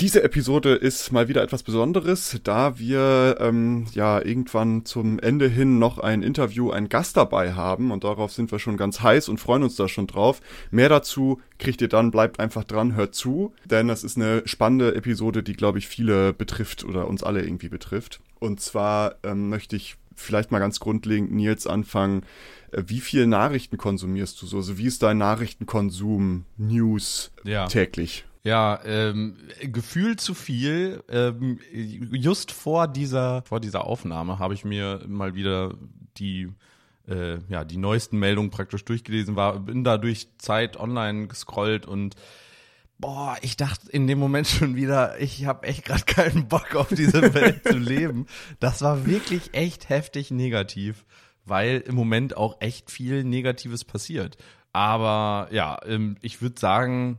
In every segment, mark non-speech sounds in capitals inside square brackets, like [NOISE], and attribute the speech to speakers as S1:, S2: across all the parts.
S1: Diese Episode ist mal wieder etwas Besonderes, da wir ähm, ja irgendwann zum Ende hin noch ein Interview, einen Gast dabei haben und darauf sind wir schon ganz heiß und freuen uns da schon drauf. Mehr dazu kriegt ihr dann, bleibt einfach dran, hört zu, denn das ist eine spannende Episode, die glaube ich viele betrifft oder uns alle irgendwie betrifft. Und zwar ähm, möchte ich vielleicht mal ganz grundlegend Nils anfangen. Äh, wie viel Nachrichten konsumierst du so? Also wie ist dein Nachrichtenkonsum, News ja. täglich?
S2: Ja, ähm, gefühlt zu viel. Ähm, just vor dieser, vor dieser Aufnahme habe ich mir mal wieder die, äh, ja, die neuesten Meldungen praktisch durchgelesen, war, bin da durch Zeit online gescrollt und boah, ich dachte in dem Moment schon wieder, ich habe echt gerade [LAUGHS] keinen Bock auf diese Welt zu leben. Das war wirklich echt heftig negativ, weil im Moment auch echt viel Negatives passiert. Aber ja, ähm, ich würde sagen,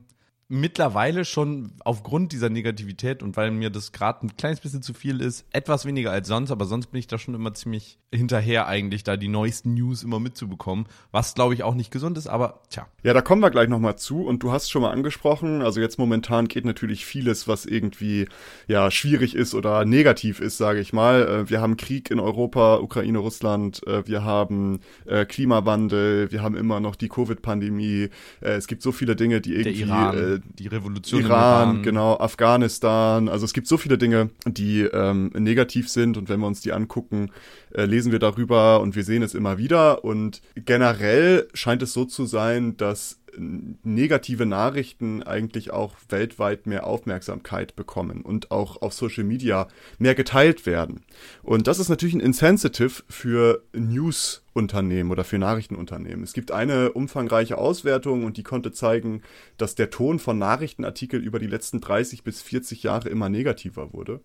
S2: mittlerweile schon aufgrund dieser Negativität und weil mir das gerade ein kleines bisschen zu viel ist, etwas weniger als sonst, aber sonst bin ich da schon immer ziemlich hinterher eigentlich, da die neuesten News immer mitzubekommen, was glaube ich auch nicht gesund ist, aber tja.
S1: Ja, da kommen wir gleich nochmal zu und du hast schon mal angesprochen, also jetzt momentan geht natürlich vieles, was irgendwie ja schwierig ist oder negativ ist, sage ich mal. Äh, wir haben Krieg in Europa, Ukraine, Russland, äh, wir haben äh, Klimawandel, wir haben immer noch die Covid-Pandemie, es gibt so viele Dinge, die irgendwie
S2: die Revolution
S1: Iran, Iran, genau, Afghanistan. Also es gibt so viele Dinge, die ähm, negativ sind und wenn wir uns die angucken, äh, lesen wir darüber und wir sehen es immer wieder. Und generell scheint es so zu sein, dass negative Nachrichten eigentlich auch weltweit mehr Aufmerksamkeit bekommen und auch auf Social Media mehr geteilt werden. Und das ist natürlich ein Insensitive für News-Unternehmen oder für Nachrichtenunternehmen. Es gibt eine umfangreiche Auswertung und die konnte zeigen, dass der Ton von Nachrichtenartikeln über die letzten 30 bis 40 Jahre immer negativer wurde.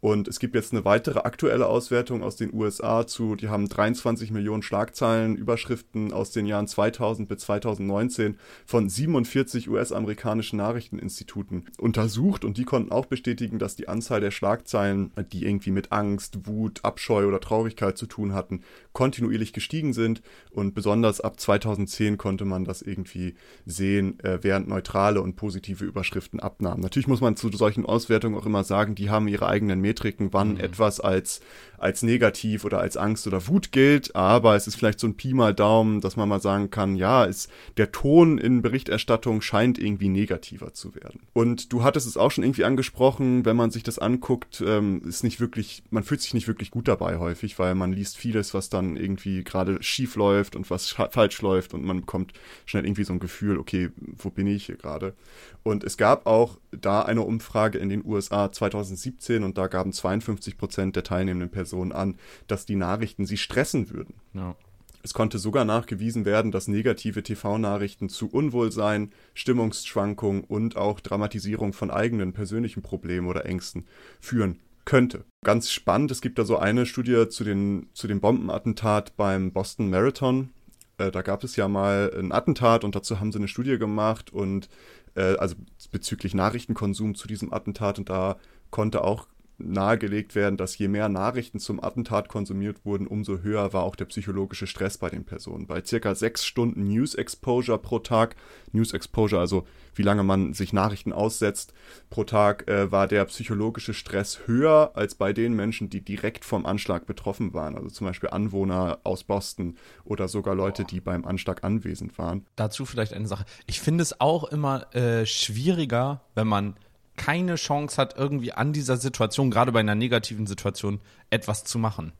S1: Und es gibt jetzt eine weitere aktuelle Auswertung aus den USA zu, die haben 23 Millionen Schlagzeilen, Überschriften aus den Jahren 2000 bis 2019 von 47 US-amerikanischen Nachrichteninstituten untersucht und die konnten auch bestätigen, dass die Anzahl der Schlagzeilen, die irgendwie mit Angst, Wut, Abscheu oder Traurigkeit zu tun hatten, kontinuierlich gestiegen sind und besonders ab 2010 konnte man das irgendwie sehen, äh, während neutrale und positive Überschriften abnahmen. Natürlich muss man zu solchen Auswertungen auch immer sagen, die haben ihre eigenen Metriken, wann mhm. etwas als, als negativ oder als Angst oder Wut gilt, aber es ist vielleicht so ein Pi mal Daumen, dass man mal sagen kann, ja, ist, der Ton in Berichterstattung scheint irgendwie negativer zu werden. Und du hattest es auch schon irgendwie angesprochen, wenn man sich das anguckt, ähm, ist nicht wirklich, man fühlt sich nicht wirklich gut dabei häufig, weil man liest vieles, was dann irgendwie gerade schief läuft und was falsch läuft und man bekommt schnell irgendwie so ein Gefühl, okay, wo bin ich hier gerade? Und es gab auch da eine Umfrage in den USA 2017 und da gaben 52 Prozent der teilnehmenden Personen an, dass die Nachrichten sie stressen würden. Ja. Es konnte sogar nachgewiesen werden, dass negative TV-Nachrichten zu Unwohlsein, Stimmungsschwankungen und auch Dramatisierung von eigenen persönlichen Problemen oder Ängsten führen könnte. Ganz spannend, es gibt da so eine Studie zu, den, zu dem Bombenattentat beim Boston Marathon. Äh, da gab es ja mal ein Attentat und dazu haben sie eine Studie gemacht und äh, also bezüglich Nachrichtenkonsum zu diesem Attentat und da konnte auch nahegelegt werden, dass je mehr Nachrichten zum Attentat konsumiert wurden, umso höher war auch der psychologische Stress bei den Personen. Bei circa sechs Stunden News Exposure pro Tag, News Exposure, also wie lange man sich Nachrichten aussetzt pro Tag, äh, war der psychologische Stress höher als bei den Menschen, die direkt vom Anschlag betroffen waren. Also zum Beispiel Anwohner aus Boston oder sogar Leute, die beim Anschlag anwesend waren.
S2: Dazu vielleicht eine Sache. Ich finde es auch immer äh, schwieriger, wenn man keine Chance hat, irgendwie an dieser Situation, gerade bei einer negativen Situation, etwas zu machen.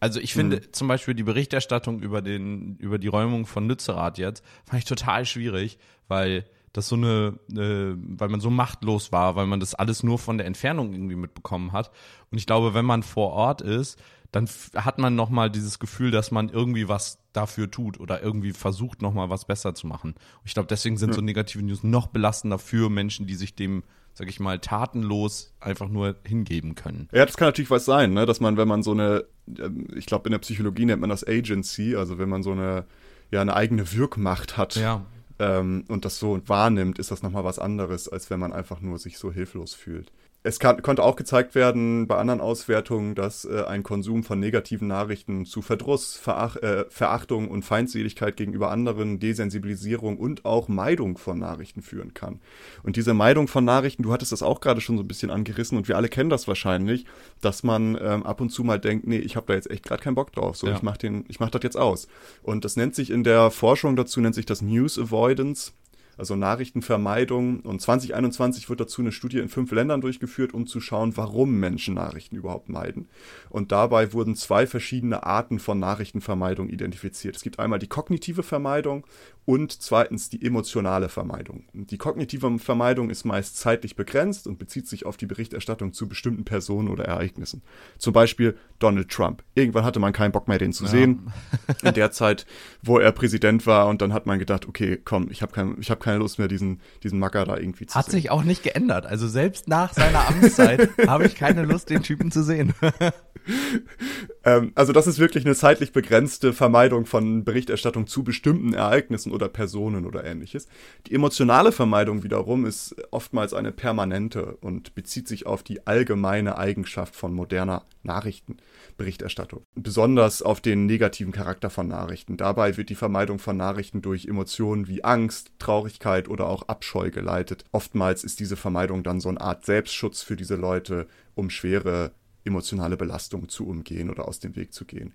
S2: Also ich finde mhm. zum Beispiel die Berichterstattung über den, über die Räumung von Lützerath jetzt, fand ich total schwierig, weil das so eine, äh, weil man so machtlos war, weil man das alles nur von der Entfernung irgendwie mitbekommen hat. Und ich glaube, wenn man vor Ort ist, dann hat man nochmal dieses Gefühl, dass man irgendwie was dafür tut oder irgendwie versucht, nochmal was besser zu machen. Und ich glaube, deswegen sind ja. so negative News noch belastender für Menschen, die sich dem sag ich mal, tatenlos einfach nur hingeben können.
S1: Ja, das kann natürlich was sein, ne? dass man, wenn man so eine, ähm, ich glaube, in der Psychologie nennt man das Agency, also wenn man so eine, ja, eine eigene Wirkmacht hat.
S2: Ja.
S1: Ähm, und das so wahrnimmt, ist das nochmal was anderes, als wenn man einfach nur sich so hilflos fühlt. Es kann, konnte auch gezeigt werden bei anderen Auswertungen, dass äh, ein Konsum von negativen Nachrichten zu Verdruss, Verach, äh, Verachtung und Feindseligkeit gegenüber anderen, Desensibilisierung und auch Meidung von Nachrichten führen kann. Und diese Meidung von Nachrichten, du hattest das auch gerade schon so ein bisschen angerissen und wir alle kennen das wahrscheinlich, dass man ähm, ab und zu mal denkt, nee, ich habe da jetzt echt gerade keinen Bock drauf, so ja. ich mach den, ich mach das jetzt aus. Und das nennt sich in der Forschung dazu nennt sich das News Avoidance also Nachrichtenvermeidung. Und 2021 wird dazu eine Studie in fünf Ländern durchgeführt, um zu schauen, warum Menschen Nachrichten überhaupt meiden. Und dabei wurden zwei verschiedene Arten von Nachrichtenvermeidung identifiziert. Es gibt einmal die kognitive Vermeidung und zweitens die emotionale Vermeidung. Die kognitive Vermeidung ist meist zeitlich begrenzt und bezieht sich auf die Berichterstattung zu bestimmten Personen oder Ereignissen. Zum Beispiel Donald Trump. Irgendwann hatte man keinen Bock mehr, den zu ja. sehen. [LAUGHS] In der Zeit, wo er Präsident war und dann hat man gedacht, okay, komm, ich habe kein, hab keine Lust mehr, diesen, diesen Macker da irgendwie
S2: zu hat sehen. Hat sich auch nicht geändert. Also selbst nach seiner Amtszeit [LAUGHS] habe ich keine Lust, den Typen zu sehen. [LAUGHS]
S1: ähm, also das ist wirklich eine zeitlich begrenzte Vermeidung von Berichterstattung zu bestimmten Ereignissen oder Personen oder ähnliches. Die emotionale Vermeidung wiederum ist oftmals eine permanente und bezieht sich auf die allgemeine Eigenschaft von moderner Nachrichtenberichterstattung. Besonders auf den negativen Charakter von Nachrichten. Dabei wird die Vermeidung von Nachrichten durch Emotionen wie Angst, Traurigkeit oder auch Abscheu geleitet. Oftmals ist diese Vermeidung dann so eine Art Selbstschutz für diese Leute, um schwere emotionale Belastung zu umgehen oder aus dem Weg zu gehen.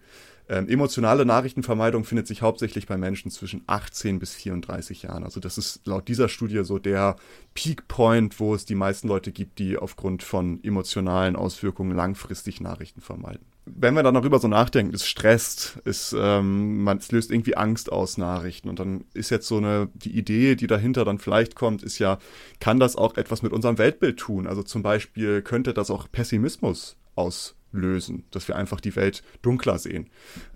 S1: Ähm, emotionale Nachrichtenvermeidung findet sich hauptsächlich bei Menschen zwischen 18 bis 34 Jahren. Also das ist laut dieser Studie so der Peak Point, wo es die meisten Leute gibt, die aufgrund von emotionalen Auswirkungen langfristig Nachrichten vermeiden. Wenn wir dann darüber so nachdenken, es stresst, es, ähm, man, es löst irgendwie Angst aus Nachrichten und dann ist jetzt so eine, die Idee, die dahinter dann vielleicht kommt, ist ja, kann das auch etwas mit unserem Weltbild tun? Also zum Beispiel könnte das auch Pessimismus auslösen, dass wir einfach die Welt dunkler sehen.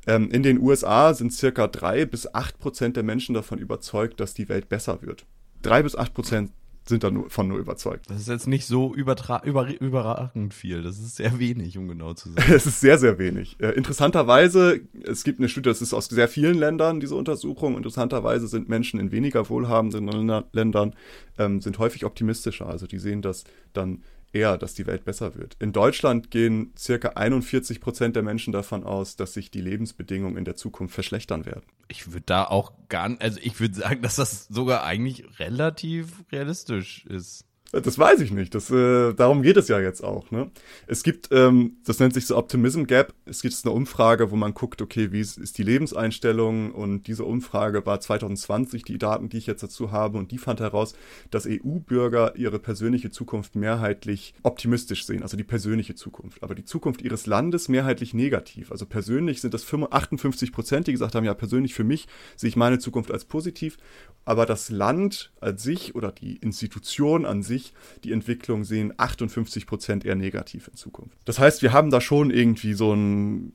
S1: Ähm, in den USA sind circa drei bis acht Prozent der Menschen davon überzeugt, dass die Welt besser wird. Drei bis acht Prozent sind davon nur überzeugt.
S2: Das ist jetzt nicht so übertra über überragend viel. Das ist sehr wenig, um genau zu [LAUGHS] sein.
S1: Es ist sehr, sehr wenig. Äh, interessanterweise, es gibt eine Studie, das ist aus sehr vielen Ländern, diese Untersuchung. Interessanterweise sind Menschen in weniger wohlhabenden Ländern ähm, sind häufig optimistischer. Also die sehen das dann eher, dass die Welt besser wird. In Deutschland gehen circa 41 Prozent der Menschen davon aus, dass sich die Lebensbedingungen in der Zukunft verschlechtern werden.
S2: Ich würde da auch gar, also ich würde sagen, [LAUGHS] dass das sogar eigentlich relativ realistisch ist.
S1: Das weiß ich nicht. Das, äh, darum geht es ja jetzt auch. Ne? Es gibt, ähm, das nennt sich so Optimism Gap. Es gibt eine Umfrage, wo man guckt, okay, wie ist die Lebenseinstellung? Und diese Umfrage war 2020, die Daten, die ich jetzt dazu habe, und die fand heraus, dass EU-Bürger ihre persönliche Zukunft mehrheitlich optimistisch sehen, also die persönliche Zukunft. Aber die Zukunft ihres Landes mehrheitlich negativ. Also persönlich sind das 58 Prozent, die gesagt haben, ja, persönlich für mich sehe ich meine Zukunft als positiv. Aber das Land als sich oder die Institution an sich sich die Entwicklung sehen 58 Prozent eher negativ in Zukunft. Das heißt, wir haben da schon irgendwie so ein,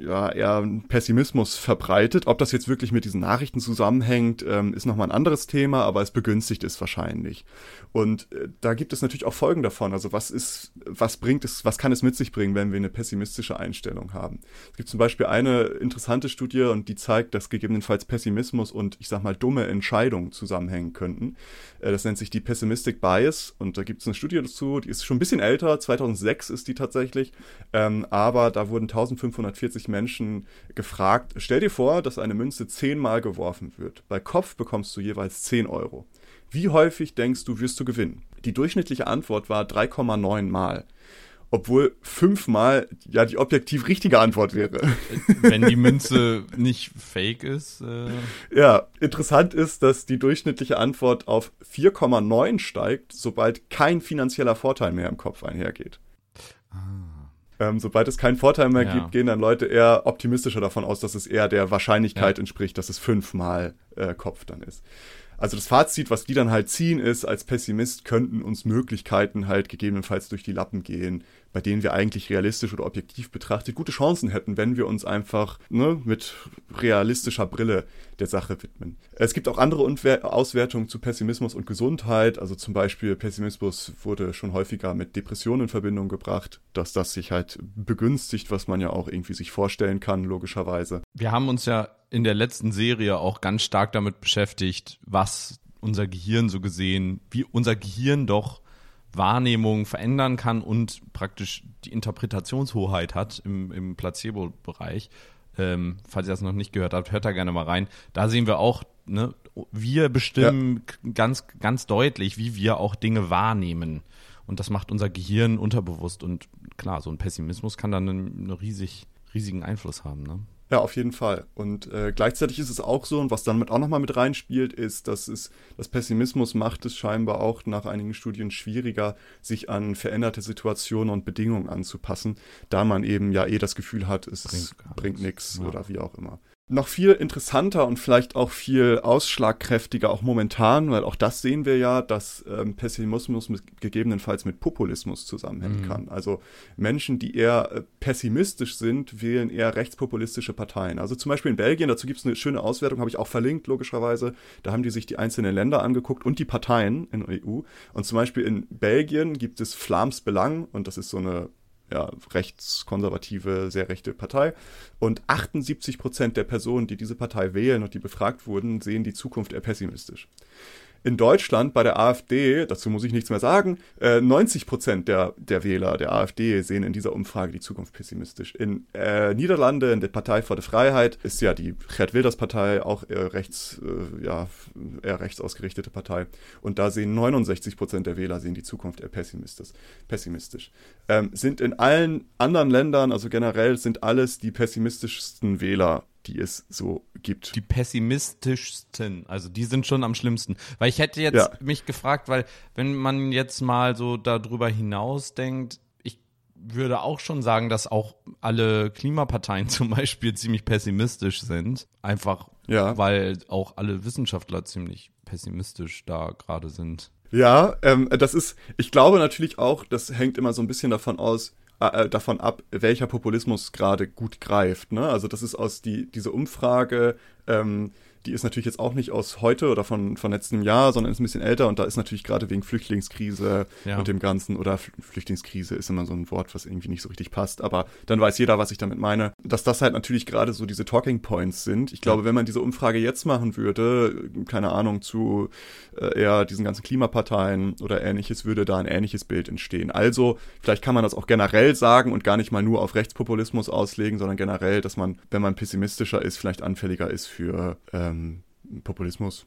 S1: ja, eher Pessimismus verbreitet. Ob das jetzt wirklich mit diesen Nachrichten zusammenhängt, ähm, ist nochmal ein anderes Thema, aber es begünstigt es wahrscheinlich. Und äh, da gibt es natürlich auch Folgen davon. Also was ist, was bringt es, was kann es mit sich bringen, wenn wir eine pessimistische Einstellung haben? Es gibt zum Beispiel eine interessante Studie und die zeigt, dass gegebenenfalls Pessimismus und ich sag mal dumme Entscheidungen zusammenhängen könnten. Äh, das nennt sich die Pessimistic Bias und da gibt es eine Studie dazu, die ist schon ein bisschen älter, 2006 ist die tatsächlich, ähm, aber da wurden 1540 Menschen gefragt, stell dir vor, dass eine Münze zehnmal geworfen wird. Bei Kopf bekommst du jeweils 10 Euro. Wie häufig denkst du, wirst du gewinnen? Die durchschnittliche Antwort war 3,9 Mal. Obwohl fünfmal ja die objektiv richtige Antwort wäre.
S2: Wenn die Münze nicht fake ist. Äh
S1: ja, interessant ist, dass die durchschnittliche Antwort auf 4,9 steigt, sobald kein finanzieller Vorteil mehr im Kopf einhergeht. Ah. Ähm, sobald es keinen Vorteil mehr ja. gibt, gehen dann Leute eher optimistischer davon aus, dass es eher der Wahrscheinlichkeit ja. entspricht, dass es fünfmal äh, Kopf dann ist. Also das Fazit, was die dann halt ziehen, ist, als Pessimist könnten uns Möglichkeiten halt gegebenenfalls durch die Lappen gehen, bei denen wir eigentlich realistisch oder objektiv betrachtet gute Chancen hätten, wenn wir uns einfach ne, mit realistischer Brille der Sache widmen. Es gibt auch andere Auswertungen zu Pessimismus und Gesundheit. Also zum Beispiel Pessimismus wurde schon häufiger mit Depressionen in Verbindung gebracht, dass das sich halt begünstigt, was man ja auch irgendwie sich vorstellen kann, logischerweise.
S2: Wir haben uns ja in der letzten Serie auch ganz stark damit beschäftigt, was unser Gehirn so gesehen, wie unser Gehirn doch Wahrnehmung verändern kann und praktisch die Interpretationshoheit hat im, im Placebo-Bereich. Ähm, falls ihr das noch nicht gehört habt, hört da gerne mal rein. Da sehen wir auch, ne, wir bestimmen ja. ganz, ganz deutlich, wie wir auch Dinge wahrnehmen. Und das macht unser Gehirn unterbewusst. Und klar, so ein Pessimismus kann dann einen, einen riesig, riesigen Einfluss haben. Ne?
S1: Ja, auf jeden Fall. Und äh, gleichzeitig ist es auch so, und was dann mit auch nochmal mit reinspielt, ist, dass es, das Pessimismus macht es scheinbar auch nach einigen Studien schwieriger, sich an veränderte Situationen und Bedingungen anzupassen, da man eben ja eh das Gefühl hat, es bringt, bringt nichts ja. oder wie auch immer noch viel interessanter und vielleicht auch viel ausschlagkräftiger, auch momentan, weil auch das sehen wir ja, dass ähm, Pessimismus mit, gegebenenfalls mit Populismus zusammenhängen mhm. kann. Also Menschen, die eher äh, pessimistisch sind, wählen eher rechtspopulistische Parteien. Also zum Beispiel in Belgien, dazu gibt es eine schöne Auswertung, habe ich auch verlinkt, logischerweise. Da haben die sich die einzelnen Länder angeguckt und die Parteien in der EU. Und zum Beispiel in Belgien gibt es Flams Belang und das ist so eine ja, rechtskonservative, sehr rechte Partei. Und 78 Prozent der Personen, die diese Partei wählen und die befragt wurden, sehen die Zukunft eher pessimistisch in Deutschland bei der AfD, dazu muss ich nichts mehr sagen, äh, 90 Prozent der, der Wähler der AfD sehen in dieser Umfrage die Zukunft pessimistisch. In äh, Niederlande, in der Partei für die Freiheit, ist ja die Gerd Wilders Partei auch eher rechts, äh, ja, eher rechts ausgerichtete Partei. Und da sehen 69 Prozent der Wähler sehen die Zukunft eher pessimistisch. pessimistisch. Ähm, sind in allen anderen Ländern, also generell, sind alles die pessimistischsten Wähler die es so gibt.
S2: Die pessimistischsten, also die sind schon am schlimmsten. Weil ich hätte jetzt ja. mich gefragt, weil wenn man jetzt mal so darüber hinaus denkt, ich würde auch schon sagen, dass auch alle Klimaparteien [LAUGHS] zum Beispiel ziemlich pessimistisch sind. Einfach, ja. weil auch alle Wissenschaftler ziemlich pessimistisch da gerade sind.
S1: Ja, ähm, das ist, ich glaube natürlich auch, das hängt immer so ein bisschen davon aus, äh, davon ab, welcher Populismus gerade gut greift. Ne? Also das ist aus die, diese Umfrage, ähm, die ist natürlich jetzt auch nicht aus heute oder von, von letztem Jahr, sondern ist ein bisschen älter und da ist natürlich gerade wegen Flüchtlingskrise ja. und dem Ganzen, oder Flüchtlingskrise ist immer so ein Wort, was irgendwie nicht so richtig passt, aber dann weiß jeder, was ich damit meine, dass das halt natürlich gerade so diese Talking Points sind. Ich glaube, wenn man diese Umfrage jetzt machen würde, keine Ahnung, zu äh, eher diesen ganzen Klimaparteien oder ähnliches, würde da ein ähnliches Bild entstehen. Also, vielleicht kann man das auch generell sagen und gar nicht mal nur auf Rechtspopulismus auslegen, sondern generell, dass man, wenn man pessimistischer ist, vielleicht anfälliger ist für äh, ähm, Populismus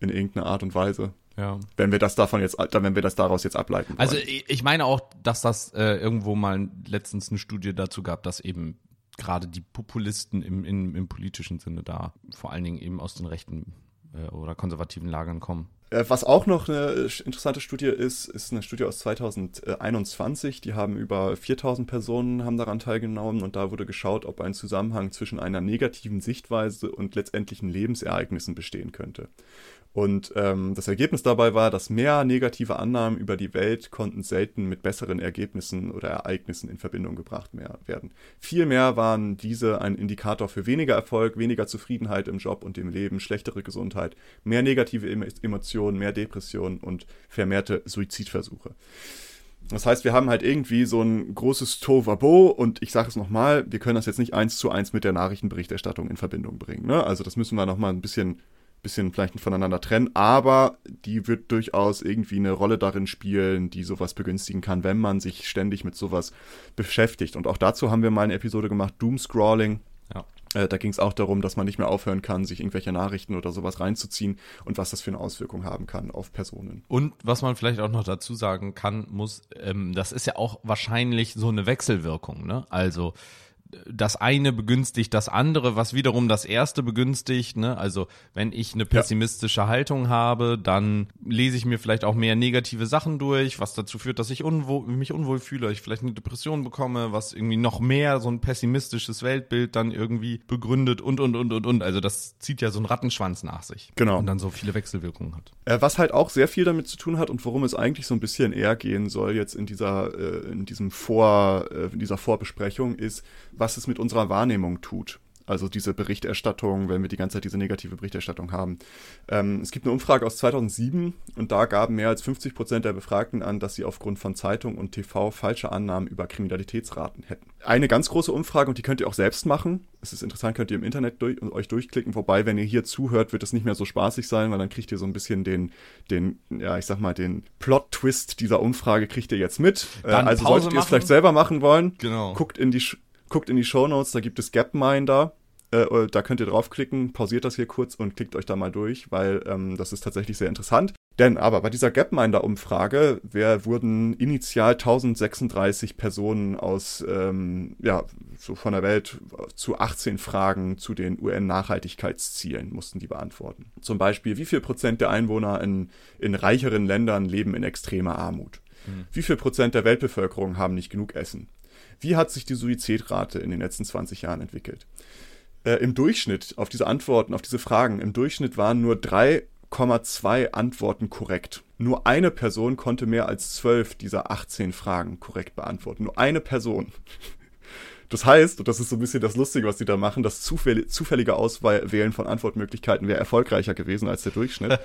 S1: in irgendeiner Art und Weise. Ja. Wenn wir das davon jetzt, wenn wir das daraus jetzt ableiten.
S2: Also, wollen. Also ich meine auch, dass das äh, irgendwo mal letztens eine Studie dazu gab, dass eben gerade die Populisten im, im, im politischen Sinne da vor allen Dingen eben aus den rechten äh, oder konservativen Lagern kommen.
S1: Äh, was auch noch eine interessante Studie ist, ist eine Studie aus 2021. Die haben über 4000 Personen haben daran teilgenommen und da wurde geschaut, ob ein Zusammenhang zwischen einer negativen Sichtweise und letztendlichen Lebensereignissen bestehen könnte. Und ähm, das Ergebnis dabei war, dass mehr negative Annahmen über die Welt konnten selten mit besseren Ergebnissen oder Ereignissen in Verbindung gebracht werden. Vielmehr waren diese ein Indikator für weniger Erfolg, weniger Zufriedenheit im Job und im Leben, schlechtere Gesundheit, mehr negative Emotionen, mehr Depressionen und vermehrte Suizidversuche. Das heißt, wir haben halt irgendwie so ein großes Tovabo und ich sage es nochmal, wir können das jetzt nicht eins zu eins mit der Nachrichtenberichterstattung in Verbindung bringen. Ne? Also das müssen wir nochmal ein bisschen bisschen vielleicht voneinander trennen, aber die wird durchaus irgendwie eine Rolle darin spielen, die sowas begünstigen kann, wenn man sich ständig mit sowas beschäftigt. Und auch dazu haben wir mal eine Episode gemacht, Doomscrawling. Ja. Äh, da ging es auch darum, dass man nicht mehr aufhören kann, sich irgendwelche Nachrichten oder sowas reinzuziehen und was das für eine Auswirkung haben kann auf Personen.
S2: Und was man vielleicht auch noch dazu sagen kann, muss, ähm, das ist ja auch wahrscheinlich so eine Wechselwirkung, ne? Also das eine begünstigt das andere, was wiederum das erste begünstigt. Ne? Also wenn ich eine pessimistische ja. Haltung habe, dann lese ich mir vielleicht auch mehr negative Sachen durch, was dazu führt, dass ich unwohl, mich unwohl fühle, ich vielleicht eine Depression bekomme, was irgendwie noch mehr so ein pessimistisches Weltbild dann irgendwie begründet und und und und und. Also das zieht ja so einen Rattenschwanz nach sich.
S1: Genau.
S2: Und dann so viele Wechselwirkungen hat.
S1: Äh, was halt auch sehr viel damit zu tun hat und worum es eigentlich so ein bisschen eher gehen soll jetzt in dieser, äh, in diesem Vor, äh, in dieser Vorbesprechung ist, was es mit unserer Wahrnehmung tut. Also diese Berichterstattung, wenn wir die ganze Zeit diese negative Berichterstattung haben. Ähm, es gibt eine Umfrage aus 2007 und da gaben mehr als 50 Prozent der Befragten an, dass sie aufgrund von Zeitung und TV falsche Annahmen über Kriminalitätsraten hätten. Eine ganz große Umfrage und die könnt ihr auch selbst machen. Es ist interessant, könnt ihr im Internet durch, euch durchklicken. Wobei, wenn ihr hier zuhört, wird es nicht mehr so spaßig sein, weil dann kriegt ihr so ein bisschen den, den, ja, ich sag mal, den Plot-Twist dieser Umfrage kriegt ihr jetzt mit.
S2: Äh, also
S1: Pause solltet ihr es vielleicht selber machen wollen,
S2: genau.
S1: guckt in die guckt in die Show Notes, da gibt es Gapminder. Äh, äh, da könnt ihr draufklicken, pausiert das hier kurz und klickt euch da mal durch, weil ähm, das ist tatsächlich sehr interessant. Denn aber bei dieser Gapminder-Umfrage wurden initial 1036 Personen aus, ähm, ja, so von der Welt zu 18 Fragen zu den UN-Nachhaltigkeitszielen mussten die beantworten. Zum Beispiel, wie viel Prozent der Einwohner in, in reicheren Ländern leben in extremer Armut? Mhm. Wie viel Prozent der Weltbevölkerung haben nicht genug Essen? Wie hat sich die Suizidrate in den letzten 20 Jahren entwickelt? Äh, Im Durchschnitt auf diese Antworten, auf diese Fragen, im Durchschnitt waren nur 3,2 Antworten korrekt. Nur eine Person konnte mehr als 12 dieser 18 Fragen korrekt beantworten. Nur eine Person. Das heißt, und das ist so ein bisschen das Lustige, was die da machen, das zufällige Auswählen von Antwortmöglichkeiten wäre erfolgreicher gewesen als der Durchschnitt.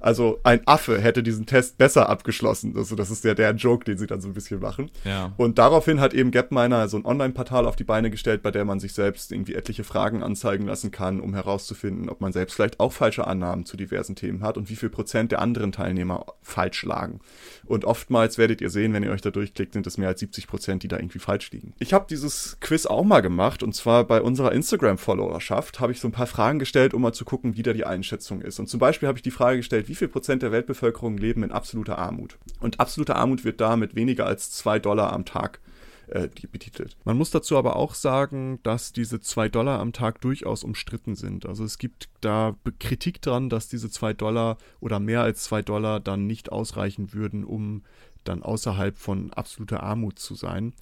S1: Also ein Affe hätte diesen Test besser abgeschlossen. Also das ist ja der Joke, den sie dann so ein bisschen machen.
S2: Ja.
S1: Und daraufhin hat eben Gapminer so ein Online-Portal auf die Beine gestellt, bei der man sich selbst irgendwie etliche Fragen anzeigen lassen kann, um herauszufinden, ob man selbst vielleicht auch falsche Annahmen zu diversen Themen hat und wie viel Prozent der anderen Teilnehmer falsch lagen. Und oftmals werdet ihr sehen, wenn ihr euch da durchklickt, sind es mehr als 70 Prozent, die da irgendwie falsch liegen. Ich habe dieses Quiz auch mal gemacht und zwar bei unserer Instagram-Followerschaft habe ich so ein paar Fragen gestellt, um mal zu gucken, wie da die Einschätzung ist. Und zum Beispiel habe ich die Frage gestellt, wie viel Prozent der Weltbevölkerung leben in absoluter Armut. Und absolute Armut wird da mit weniger als zwei Dollar am Tag äh, betitelt. Man muss dazu aber auch sagen, dass diese zwei Dollar am Tag durchaus umstritten sind. Also es gibt da Kritik dran, dass diese zwei Dollar oder mehr als zwei Dollar dann nicht ausreichen würden, um dann außerhalb von absoluter Armut zu sein.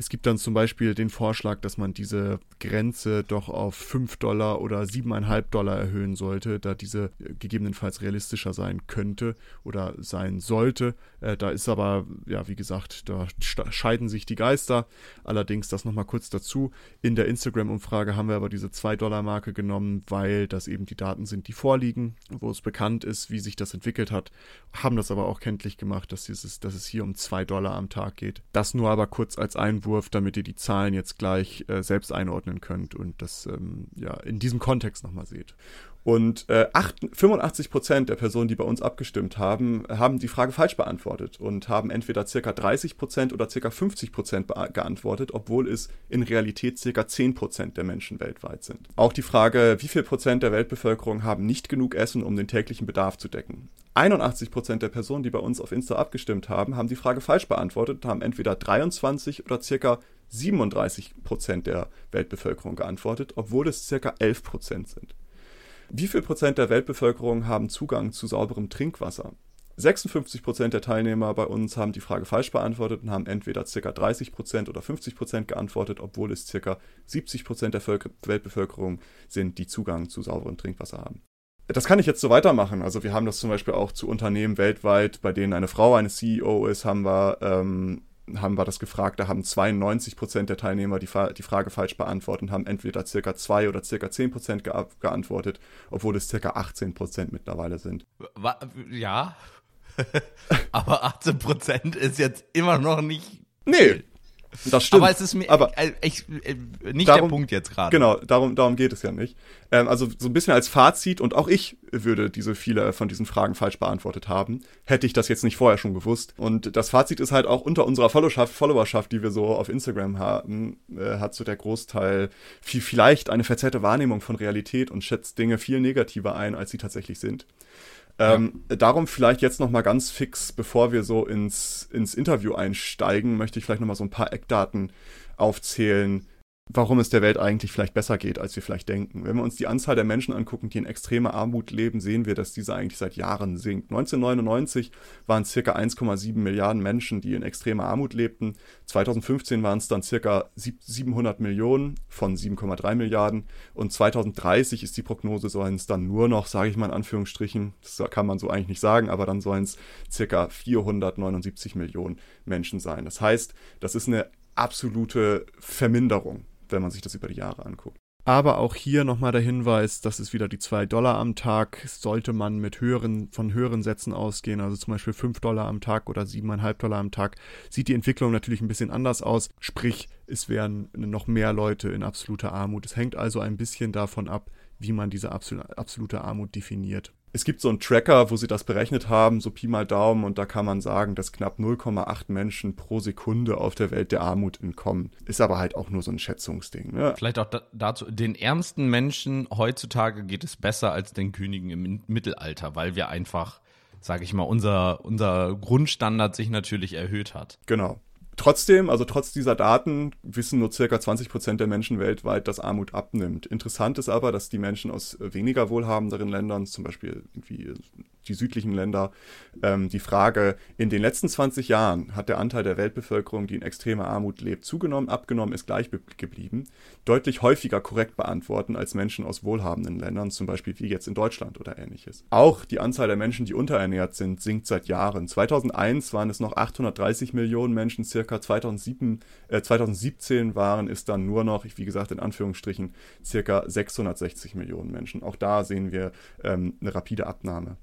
S1: Es gibt dann zum Beispiel den Vorschlag, dass man diese Grenze doch auf 5 Dollar oder 7,5 Dollar erhöhen sollte, da diese gegebenenfalls realistischer sein könnte oder sein sollte. Äh, da ist aber, ja, wie gesagt, da scheiden sich die Geister. Allerdings, das nochmal kurz dazu. In der Instagram-Umfrage haben wir aber diese 2-Dollar-Marke genommen, weil das eben die Daten sind, die vorliegen, wo es bekannt ist, wie sich das entwickelt hat. Haben das aber auch kenntlich gemacht, dass, dieses, dass es hier um 2 Dollar am Tag geht. Das nur aber kurz als Einwurf Einwurf, damit ihr die Zahlen jetzt gleich äh, selbst einordnen könnt und das ähm, ja in diesem Kontext nochmal seht. Und äh, 8, 85 Prozent der Personen, die bei uns abgestimmt haben, haben die Frage falsch beantwortet und haben entweder circa 30 Prozent oder circa 50 Prozent geantwortet, obwohl es in Realität circa 10 Prozent der Menschen weltweit sind. Auch die Frage, wie viel Prozent der Weltbevölkerung haben nicht genug Essen, um den täglichen Bedarf zu decken. 81 Prozent der Personen, die bei uns auf Insta abgestimmt haben, haben die Frage falsch beantwortet und haben entweder 23 oder circa 37 Prozent der Weltbevölkerung geantwortet, obwohl es circa 11 Prozent sind. Wie viel Prozent der Weltbevölkerung haben Zugang zu sauberem Trinkwasser? 56 Prozent der Teilnehmer bei uns haben die Frage falsch beantwortet und haben entweder ca. 30 Prozent oder 50 Prozent geantwortet, obwohl es ca. 70 Prozent der Völker Weltbevölkerung sind, die Zugang zu sauberem Trinkwasser haben. Das kann ich jetzt so weitermachen. Also wir haben das zum Beispiel auch zu Unternehmen weltweit, bei denen eine Frau eine CEO ist, haben wir ähm, haben wir das gefragt, da haben 92 Prozent der Teilnehmer die, die, Frage falsch beantwortet und haben entweder circa 2 oder circa 10 Prozent ge geantwortet, obwohl es circa 18 Prozent mittlerweile sind.
S2: Ja, [LAUGHS] aber 18 Prozent ist jetzt immer noch nicht.
S1: Nee, das stimmt.
S2: Aber es ist mir
S1: aber
S2: äh, ich, äh, nicht
S1: darum,
S2: der Punkt jetzt gerade.
S1: Genau, darum, darum geht es ja nicht. Ähm, also so ein bisschen als Fazit, und auch ich würde diese viele von diesen Fragen falsch beantwortet haben, hätte ich das jetzt nicht vorher schon gewusst. Und das Fazit ist halt auch unter unserer Followerschaft, Followerschaft die wir so auf Instagram haben, äh, hat so der Großteil viel, vielleicht eine verzerrte Wahrnehmung von Realität und schätzt Dinge viel negativer ein, als sie tatsächlich sind. Ähm, ja. Darum vielleicht jetzt noch mal ganz fix, bevor wir so ins, ins Interview einsteigen, möchte ich vielleicht noch mal so ein paar Eckdaten aufzählen, warum es der Welt eigentlich vielleicht besser geht, als wir vielleicht denken. Wenn wir uns die Anzahl der Menschen angucken, die in extremer Armut leben, sehen wir, dass diese eigentlich seit Jahren sinkt. 1999 waren es circa 1,7 Milliarden Menschen, die in extremer Armut lebten. 2015 waren es dann circa 700 Millionen von 7,3 Milliarden. Und 2030 ist die Prognose, sollen es dann nur noch, sage ich mal in Anführungsstrichen, das kann man so eigentlich nicht sagen, aber dann sollen es circa 479 Millionen Menschen sein. Das heißt, das ist eine absolute Verminderung wenn man sich das über die Jahre anguckt. Aber auch hier nochmal der Hinweis, das ist wieder die 2 Dollar am Tag. Sollte man mit höheren, von höheren Sätzen ausgehen, also zum Beispiel 5 Dollar am Tag oder 7,5 Dollar am Tag, sieht die Entwicklung natürlich ein bisschen anders aus. Sprich, es wären noch mehr Leute in absoluter Armut. Es hängt also ein bisschen davon ab, wie man diese absolute Armut definiert es gibt so einen Tracker, wo sie das berechnet haben, so Pi mal Daumen, und da kann man sagen, dass knapp 0,8 Menschen pro Sekunde auf der Welt der Armut entkommen. Ist aber halt auch nur so ein Schätzungsding. Ne?
S2: Vielleicht auch da, dazu, den ärmsten Menschen heutzutage geht es besser als den Königen im Mittelalter, weil wir einfach, sage ich mal, unser, unser Grundstandard sich natürlich erhöht hat.
S1: Genau. Trotzdem, also trotz dieser Daten, wissen nur circa 20 Prozent der Menschen weltweit, dass Armut abnimmt. Interessant ist aber, dass die Menschen aus weniger wohlhabenderen Ländern, zum Beispiel irgendwie die südlichen Länder, ähm, die Frage, in den letzten 20 Jahren hat der Anteil der Weltbevölkerung, die in extremer Armut lebt, zugenommen, abgenommen, ist gleich geblieben, deutlich häufiger korrekt beantworten als Menschen aus wohlhabenden Ländern, zum Beispiel wie jetzt in Deutschland oder ähnliches. Auch die Anzahl der Menschen, die unterernährt sind, sinkt seit Jahren. 2001 waren es noch 830 Millionen Menschen, circa 2007, äh, 2017 waren es dann nur noch, wie gesagt in Anführungsstrichen, circa 660 Millionen Menschen. Auch da sehen wir ähm, eine rapide Abnahme.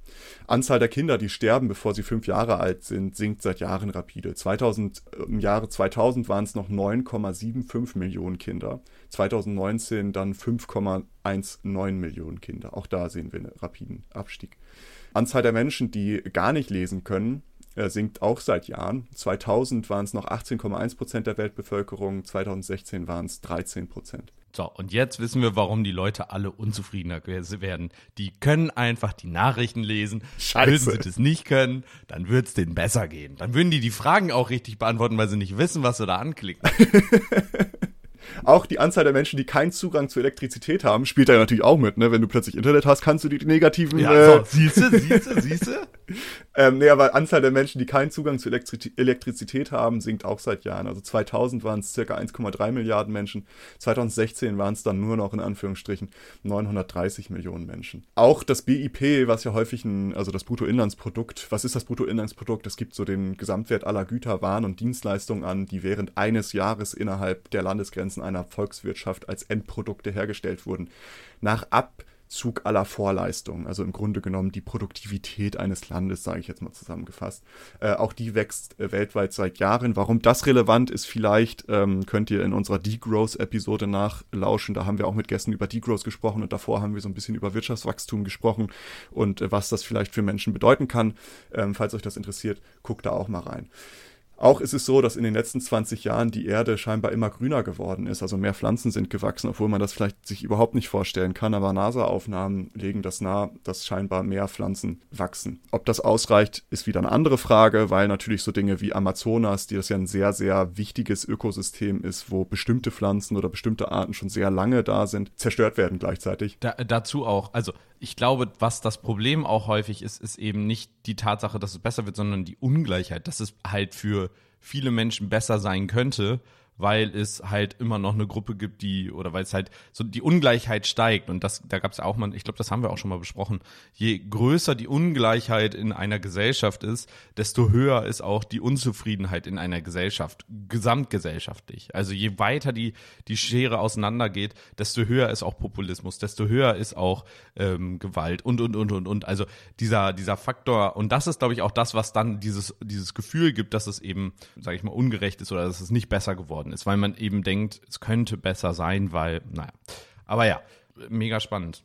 S1: Anzahl der Kinder, die sterben, bevor sie fünf Jahre alt sind, sinkt seit Jahren rapide. 2000, Im Jahre 2000 waren es noch 9,75 Millionen Kinder. 2019 dann 5,19 Millionen Kinder. Auch da sehen wir einen rapiden Abstieg. Anzahl der Menschen, die gar nicht lesen können, äh, sinkt auch seit Jahren. 2000 waren es noch 18,1 Prozent der Weltbevölkerung, 2016 waren es 13 Prozent.
S2: So, und jetzt wissen wir, warum die Leute alle unzufriedener werden. Die können einfach die Nachrichten lesen. Scheiße. Würden sie das nicht können, dann wird es denen besser gehen. Dann würden die die Fragen auch richtig beantworten, weil sie nicht wissen, was sie da anklicken. [LAUGHS]
S1: Auch die Anzahl der Menschen, die keinen Zugang zu Elektrizität haben, spielt da natürlich auch mit. Ne? Wenn du plötzlich Internet hast, kannst du die, negativen.
S2: Ja, äh, so, siehste, siehste, siehste. [LAUGHS]
S1: ähm, nee, aber Anzahl der Menschen, die keinen Zugang zu Elektri Elektrizität haben, sinkt auch seit Jahren. Also 2000 waren es circa 1,3 Milliarden Menschen. 2016 waren es dann nur noch in Anführungsstrichen 930 Millionen Menschen. Auch das BIP, was ja häufig ein, also das Bruttoinlandsprodukt, was ist das Bruttoinlandsprodukt? Es gibt so den Gesamtwert aller Güter, Waren und Dienstleistungen an, die während eines Jahres innerhalb der Landesgrenzen einer Volkswirtschaft als Endprodukte hergestellt wurden. Nach Abzug aller Vorleistungen, also im Grunde genommen die Produktivität eines Landes, sage ich jetzt mal zusammengefasst. Äh, auch die wächst äh, weltweit seit Jahren. Warum das relevant ist, vielleicht ähm, könnt ihr in unserer Degrowth-Episode nachlauschen. Da haben wir auch mit Gästen über Degrowth gesprochen und davor haben wir so ein bisschen über Wirtschaftswachstum gesprochen und äh, was das vielleicht für Menschen bedeuten kann. Ähm, falls euch das interessiert, guckt da auch mal rein. Auch ist es so, dass in den letzten 20 Jahren die Erde scheinbar immer grüner geworden ist, also mehr Pflanzen sind gewachsen, obwohl man das vielleicht sich überhaupt nicht vorstellen kann, aber NASA-Aufnahmen legen das nahe, dass scheinbar mehr Pflanzen wachsen. Ob das ausreicht, ist wieder eine andere Frage, weil natürlich so Dinge wie Amazonas, die das ja ein sehr, sehr wichtiges Ökosystem ist, wo bestimmte Pflanzen oder bestimmte Arten schon sehr lange da sind, zerstört werden gleichzeitig.
S2: Da, dazu auch, also ich glaube, was das Problem auch häufig ist, ist eben nicht die Tatsache, dass es besser wird, sondern die Ungleichheit, dass es halt für viele Menschen besser sein könnte, weil es halt immer noch eine Gruppe gibt, die, oder weil es halt so die Ungleichheit steigt. Und das, da gab es auch mal, ich glaube, das haben wir auch schon mal besprochen. Je größer die Ungleichheit in einer Gesellschaft ist, desto höher ist auch die Unzufriedenheit in einer Gesellschaft, gesamtgesellschaftlich. Also je weiter die, die Schere auseinandergeht, desto höher ist auch Populismus, desto höher ist auch ähm, Gewalt und, und, und, und, und. Also dieser, dieser Faktor, und das ist, glaube ich, auch das, was dann dieses, dieses Gefühl gibt, dass es eben, sage ich mal, ungerecht ist oder dass es nicht besser geworden geworden ist, weil man eben denkt, es könnte besser sein, weil, naja. Aber ja, mega spannend.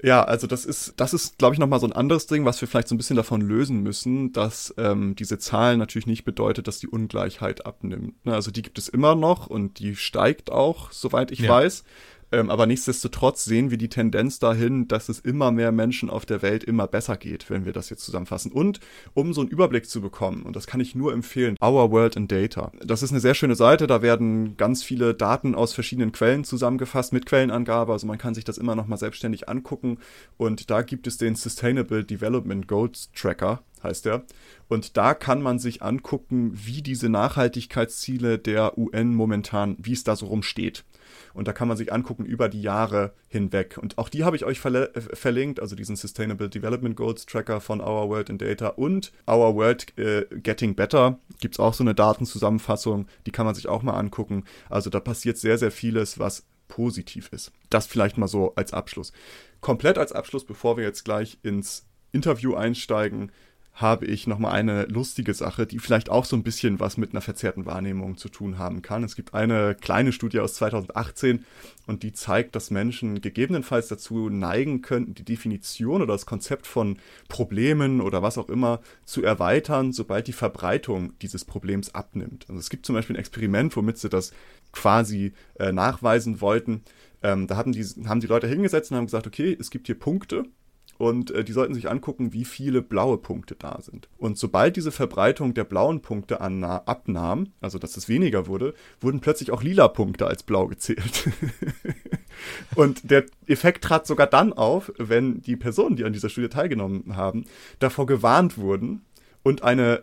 S1: Ja, also das ist, das ist, glaube ich, nochmal so ein anderes Ding, was wir vielleicht so ein bisschen davon lösen müssen, dass ähm, diese Zahlen natürlich nicht bedeutet, dass die Ungleichheit abnimmt. Ne? Also die gibt es immer noch und die steigt auch, soweit ich ja. weiß. Ähm, aber nichtsdestotrotz sehen wir die Tendenz dahin, dass es immer mehr Menschen auf der Welt immer besser geht, wenn wir das jetzt zusammenfassen. Und um so einen Überblick zu bekommen, und das kann ich nur empfehlen, Our World in Data. Das ist eine sehr schöne Seite, da werden ganz viele Daten aus verschiedenen Quellen zusammengefasst mit Quellenangabe, also man kann sich das immer noch mal selbstständig angucken. Und da gibt es den Sustainable Development Goals Tracker, heißt der. Und da kann man sich angucken, wie diese Nachhaltigkeitsziele der UN momentan, wie es da so rumsteht. Und da kann man sich angucken über die Jahre hinweg. Und auch die habe ich euch äh, verlinkt, also diesen Sustainable Development Goals Tracker von Our World in Data und Our World äh, Getting Better. Gibt es auch so eine Datenzusammenfassung, die kann man sich auch mal angucken. Also da passiert sehr, sehr vieles, was positiv ist. Das vielleicht mal so als Abschluss. Komplett als Abschluss, bevor wir jetzt gleich ins Interview einsteigen, habe ich nochmal eine lustige Sache, die vielleicht auch so ein bisschen was mit einer verzerrten Wahrnehmung zu tun haben kann. Es gibt eine kleine Studie aus 2018 und die zeigt, dass Menschen gegebenenfalls dazu neigen könnten, die Definition oder das Konzept von Problemen oder was auch immer zu erweitern, sobald die Verbreitung dieses Problems abnimmt. Also es gibt zum Beispiel ein Experiment, womit sie das quasi äh, nachweisen wollten. Ähm, da haben die, haben die Leute hingesetzt und haben gesagt, okay, es gibt hier Punkte und äh, die sollten sich angucken, wie viele blaue Punkte da sind. Und sobald diese Verbreitung der blauen Punkte abnahm, also dass es weniger wurde, wurden plötzlich auch lila Punkte als blau gezählt. [LAUGHS] und der Effekt trat sogar dann auf, wenn die Personen, die an dieser Studie teilgenommen haben, davor gewarnt wurden und eine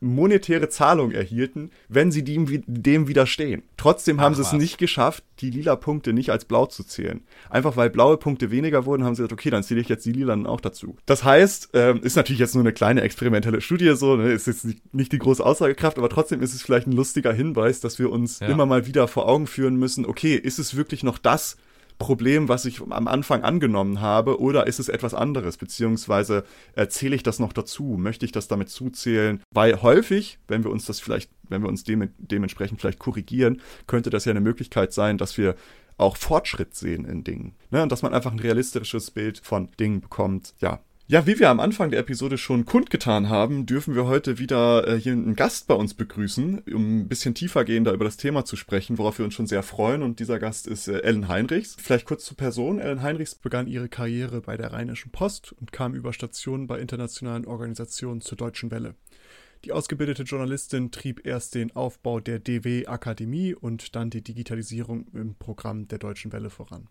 S1: monetäre Zahlung erhielten, wenn sie dem, dem widerstehen. Trotzdem haben Ach, sie es was. nicht geschafft, die lila Punkte nicht als blau zu zählen. Einfach weil blaue Punkte weniger wurden, haben sie gesagt, okay, dann zähle ich jetzt die lilanen auch dazu. Das heißt, ähm, ist natürlich jetzt nur eine kleine experimentelle Studie, so, ne? ist jetzt nicht, nicht, die große Aussagekraft, aber trotzdem ist es vielleicht ein lustiger Hinweis, dass wir uns ja. immer mal wieder vor Augen führen müssen, okay, ist es wirklich noch das, Problem, was ich am Anfang angenommen habe, oder ist es etwas anderes? Beziehungsweise erzähle äh, ich das noch dazu? Möchte ich das damit zuzählen? Weil häufig, wenn wir uns das vielleicht, wenn wir uns dem, dementsprechend vielleicht korrigieren, könnte das ja eine Möglichkeit sein, dass wir auch Fortschritt sehen in Dingen. Ne? Und dass man einfach ein realistisches Bild von Dingen bekommt. Ja, ja, wie wir am Anfang der Episode schon kundgetan haben, dürfen wir heute wieder äh, hier einen Gast bei uns begrüßen, um ein bisschen tiefergehender über das Thema zu sprechen, worauf wir uns schon sehr freuen. Und dieser Gast ist äh, Ellen Heinrichs. Vielleicht kurz zur Person. Ellen Heinrichs begann ihre Karriere bei der Rheinischen Post und kam über Stationen bei internationalen Organisationen zur Deutschen Welle. Die ausgebildete Journalistin trieb erst den Aufbau der DW Akademie und dann die Digitalisierung im Programm der Deutschen Welle voran.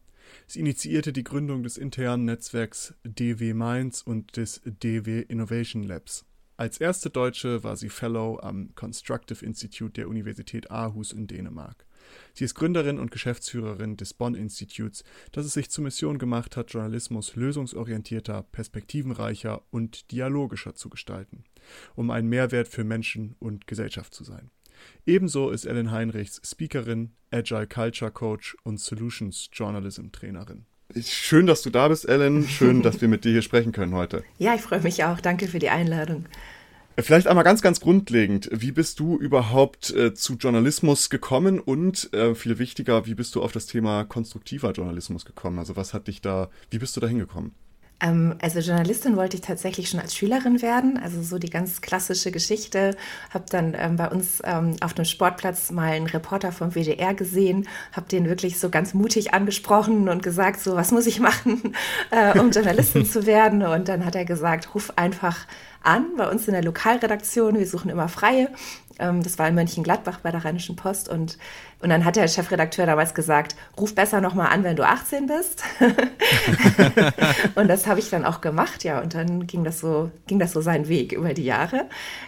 S1: Sie initiierte die Gründung des internen Netzwerks DW Mainz und des DW Innovation Labs. Als erste Deutsche war sie Fellow am Constructive Institute der Universität Aarhus in Dänemark. Sie ist Gründerin und Geschäftsführerin des Bonn Instituts, das es sich zur Mission gemacht hat, Journalismus lösungsorientierter, perspektivenreicher und dialogischer zu gestalten, um ein Mehrwert für Menschen und Gesellschaft zu sein. Ebenso ist Ellen Heinrichs Speakerin, Agile Culture Coach und Solutions Journalism Trainerin. Schön, dass du da bist, Ellen. Schön, dass wir mit dir hier sprechen können heute.
S3: Ja, ich freue mich auch. Danke für die Einladung.
S1: Vielleicht einmal ganz, ganz grundlegend. Wie bist du überhaupt äh, zu Journalismus gekommen und äh, viel wichtiger, wie bist du auf das Thema konstruktiver Journalismus gekommen? Also was hat dich da, wie bist du da hingekommen?
S3: Ähm, also Journalistin wollte ich tatsächlich schon als Schülerin werden, also so die ganz klassische Geschichte. Habe dann ähm, bei uns ähm, auf dem Sportplatz mal einen Reporter vom WDR gesehen, habe den wirklich so ganz mutig angesprochen und gesagt, so was muss ich machen, [LAUGHS] äh, um Journalistin [LAUGHS] zu werden. Und dann hat er gesagt, ruf einfach an bei uns in der Lokalredaktion. Wir suchen immer Freie. Ähm, das war in Mönchengladbach bei der Rheinischen Post. Und, und dann hat der Chefredakteur damals gesagt, ruf besser nochmal an, wenn du 18 bist. [LAUGHS] und das habe ich dann auch gemacht, ja. Und dann ging das so, ging das so seinen Weg über die Jahre.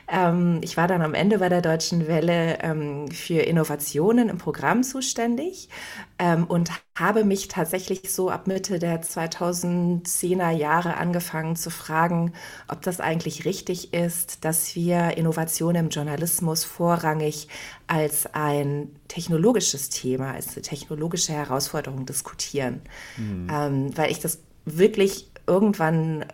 S3: Ähm, ich war dann am Ende bei der Deutschen Welle ähm, für Innovationen im Programm zuständig und habe mich tatsächlich so ab Mitte der 2010er Jahre angefangen zu fragen, ob das eigentlich richtig ist, dass wir Innovationen im Journalismus vorrangig als ein technologisches Thema, als eine technologische Herausforderung diskutieren. Mhm. Ähm, weil ich das wirklich irgendwann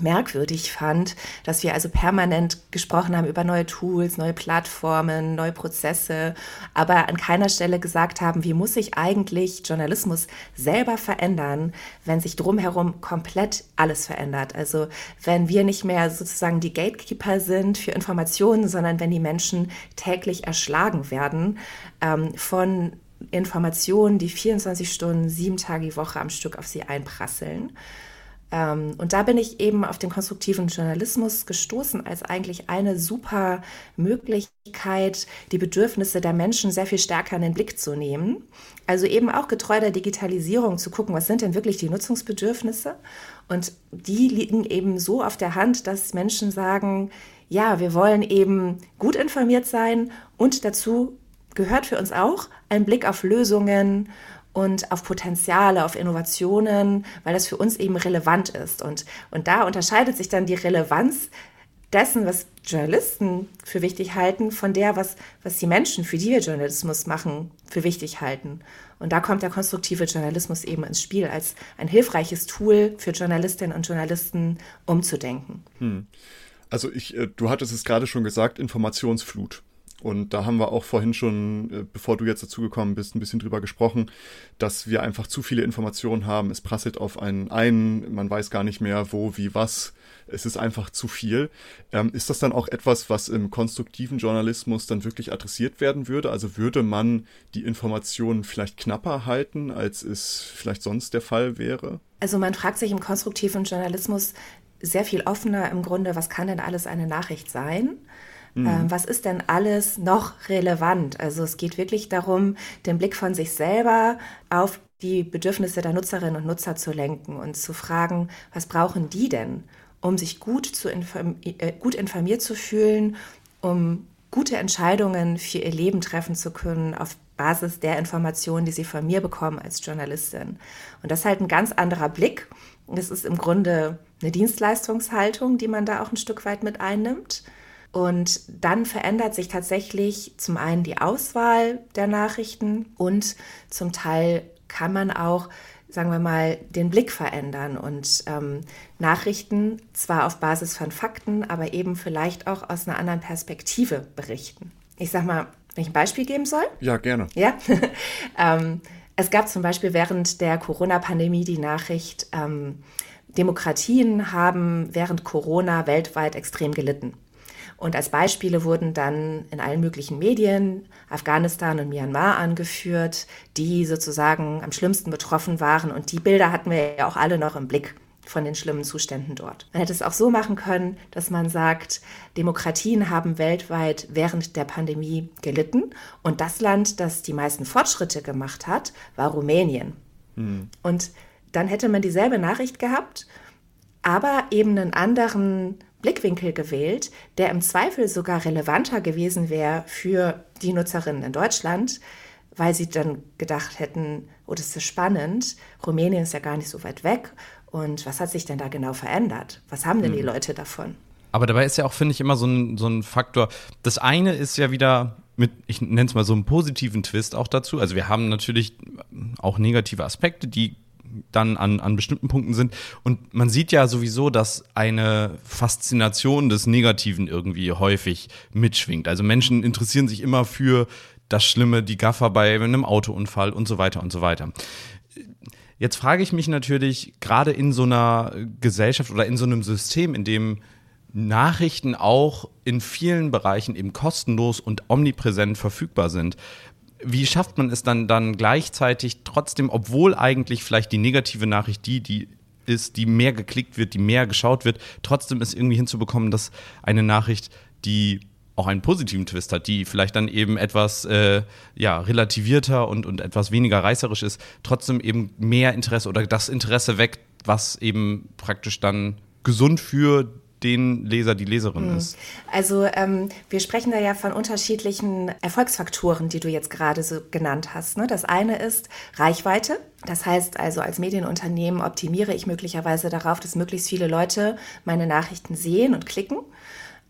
S3: merkwürdig fand, dass wir also permanent gesprochen haben über neue Tools, neue Plattformen, neue Prozesse, aber an keiner Stelle gesagt haben, wie muss sich eigentlich Journalismus selber verändern, wenn sich drumherum komplett alles verändert. Also wenn wir nicht mehr sozusagen die Gatekeeper sind für Informationen, sondern wenn die Menschen täglich erschlagen werden ähm, von Informationen, die 24 Stunden, sieben Tage die Woche am Stück auf sie einprasseln. Ähm, und da bin ich eben auf den konstruktiven Journalismus gestoßen als eigentlich eine super Möglichkeit, die Bedürfnisse der Menschen sehr viel stärker in den Blick zu nehmen. Also eben auch getreu der Digitalisierung zu gucken, was sind denn wirklich die Nutzungsbedürfnisse? Und die liegen eben so auf der Hand, dass Menschen sagen, ja, wir wollen eben gut informiert sein und dazu gehört für uns auch ein Blick auf Lösungen und auf Potenziale, auf Innovationen, weil das für uns eben relevant ist. Und, und da unterscheidet sich dann die Relevanz dessen, was Journalisten für wichtig halten, von der, was, was die Menschen, für die wir Journalismus machen, für wichtig halten. Und da kommt der konstruktive Journalismus eben ins Spiel als ein hilfreiches Tool für Journalistinnen und Journalisten umzudenken. Hm.
S1: Also ich, äh, du hattest es gerade schon gesagt, Informationsflut. Und da haben wir auch vorhin schon, äh, bevor du jetzt dazugekommen bist, ein bisschen drüber gesprochen, dass wir einfach zu viele Informationen haben. Es prasselt auf einen ein, man weiß gar nicht mehr, wo, wie, was. Es ist einfach zu viel. Ähm, ist das dann auch etwas, was im konstruktiven Journalismus dann wirklich adressiert werden würde? Also würde man die Informationen vielleicht knapper halten, als es vielleicht sonst der Fall wäre?
S3: Also man fragt sich im konstruktiven Journalismus sehr viel offener im Grunde, was kann denn alles eine Nachricht sein? Mhm. Ähm, was ist denn alles noch relevant? Also es geht wirklich darum, den Blick von sich selber auf die Bedürfnisse der Nutzerinnen und Nutzer zu lenken und zu fragen, was brauchen die denn, um sich gut, zu inform äh, gut informiert zu fühlen, um gute Entscheidungen für ihr Leben treffen zu können auf Basis der Informationen, die sie von mir bekommen als Journalistin. Und das ist halt ein ganz anderer Blick. Das ist im Grunde eine Dienstleistungshaltung, die man da auch ein Stück weit mit einnimmt. Und dann verändert sich tatsächlich zum einen die Auswahl der Nachrichten und zum Teil kann man auch, sagen wir mal, den Blick verändern und ähm, Nachrichten zwar auf Basis von Fakten, aber eben vielleicht auch aus einer anderen Perspektive berichten. Ich sag mal, wenn ich ein Beispiel geben soll?
S1: Ja, gerne.
S3: Ja. [LAUGHS] ähm, es gab zum Beispiel während der Corona-Pandemie die Nachricht, ähm, Demokratien haben während Corona weltweit extrem gelitten. Und als Beispiele wurden dann in allen möglichen Medien Afghanistan und Myanmar angeführt, die sozusagen am schlimmsten betroffen waren. Und die Bilder hatten wir ja auch alle noch im Blick von den schlimmen Zuständen dort. Man hätte es auch so machen können, dass man sagt, Demokratien haben weltweit während der Pandemie gelitten und das Land, das die meisten Fortschritte gemacht hat, war Rumänien. Hm. Und dann hätte man dieselbe Nachricht gehabt, aber eben einen anderen Blickwinkel gewählt, der im Zweifel sogar relevanter gewesen wäre für die Nutzerinnen in Deutschland, weil sie dann gedacht hätten, oh, das ist spannend, Rumänien ist ja gar nicht so weit weg und was hat sich denn da genau verändert? Was haben denn die hm. Leute davon?
S2: Aber dabei ist ja auch, finde ich, immer so ein, so ein Faktor. Das eine ist ja wieder mit, ich nenne es mal so einen positiven Twist auch dazu. Also wir haben natürlich auch negative Aspekte, die dann an, an bestimmten Punkten sind. Und man sieht ja sowieso, dass eine Faszination des Negativen irgendwie häufig mitschwingt. Also Menschen interessieren sich immer für das Schlimme, die Gaffer bei einem Autounfall und so weiter und so weiter. Jetzt frage ich mich natürlich, gerade in so einer Gesellschaft oder in so einem System, in dem Nachrichten auch in vielen Bereichen eben kostenlos und omnipräsent verfügbar sind, wie schafft man es dann, dann gleichzeitig trotzdem, obwohl eigentlich vielleicht die negative Nachricht die, die ist, die mehr geklickt wird, die mehr geschaut wird, trotzdem es irgendwie hinzubekommen, dass eine Nachricht, die auch einen positiven Twist hat, die vielleicht dann eben etwas äh, ja, relativierter und, und etwas weniger reißerisch ist, trotzdem eben mehr Interesse oder das Interesse weckt, was eben praktisch dann gesund für den Leser, die Leserin mhm. ist?
S3: Also ähm, wir sprechen da ja von unterschiedlichen Erfolgsfaktoren, die du jetzt gerade so genannt hast. Ne? Das eine ist Reichweite. Das heißt also, als Medienunternehmen optimiere ich möglicherweise darauf, dass möglichst viele Leute meine Nachrichten sehen und klicken.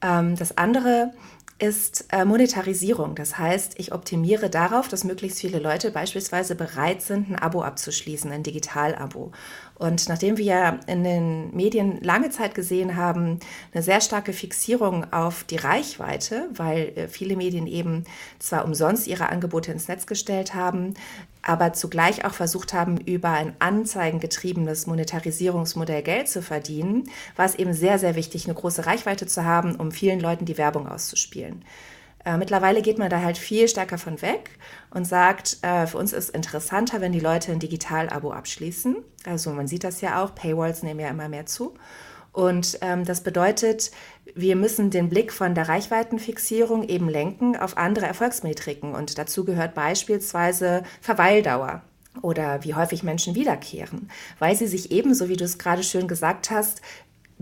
S3: Ähm, das andere ist äh, Monetarisierung. Das heißt, ich optimiere darauf, dass möglichst viele Leute beispielsweise bereit sind, ein Abo abzuschließen, ein Digital-Abo. Und nachdem wir in den Medien lange Zeit gesehen haben, eine sehr starke Fixierung auf die Reichweite, weil äh, viele Medien eben zwar umsonst ihre Angebote ins Netz gestellt haben, aber zugleich auch versucht haben, über ein anzeigengetriebenes Monetarisierungsmodell Geld zu verdienen, war es eben sehr, sehr wichtig, eine große Reichweite zu haben, um vielen Leuten die Werbung auszuspielen. Äh, mittlerweile geht man da halt viel stärker von weg und sagt, äh, für uns ist interessanter, wenn die Leute ein Digital-Abo abschließen. Also man sieht das ja auch, Paywalls nehmen ja immer mehr zu. Und ähm, das bedeutet, wir müssen den Blick von der Reichweitenfixierung eben lenken auf andere Erfolgsmetriken. Und dazu gehört beispielsweise Verweildauer oder wie häufig Menschen wiederkehren, weil sie sich ebenso, wie du es gerade schön gesagt hast,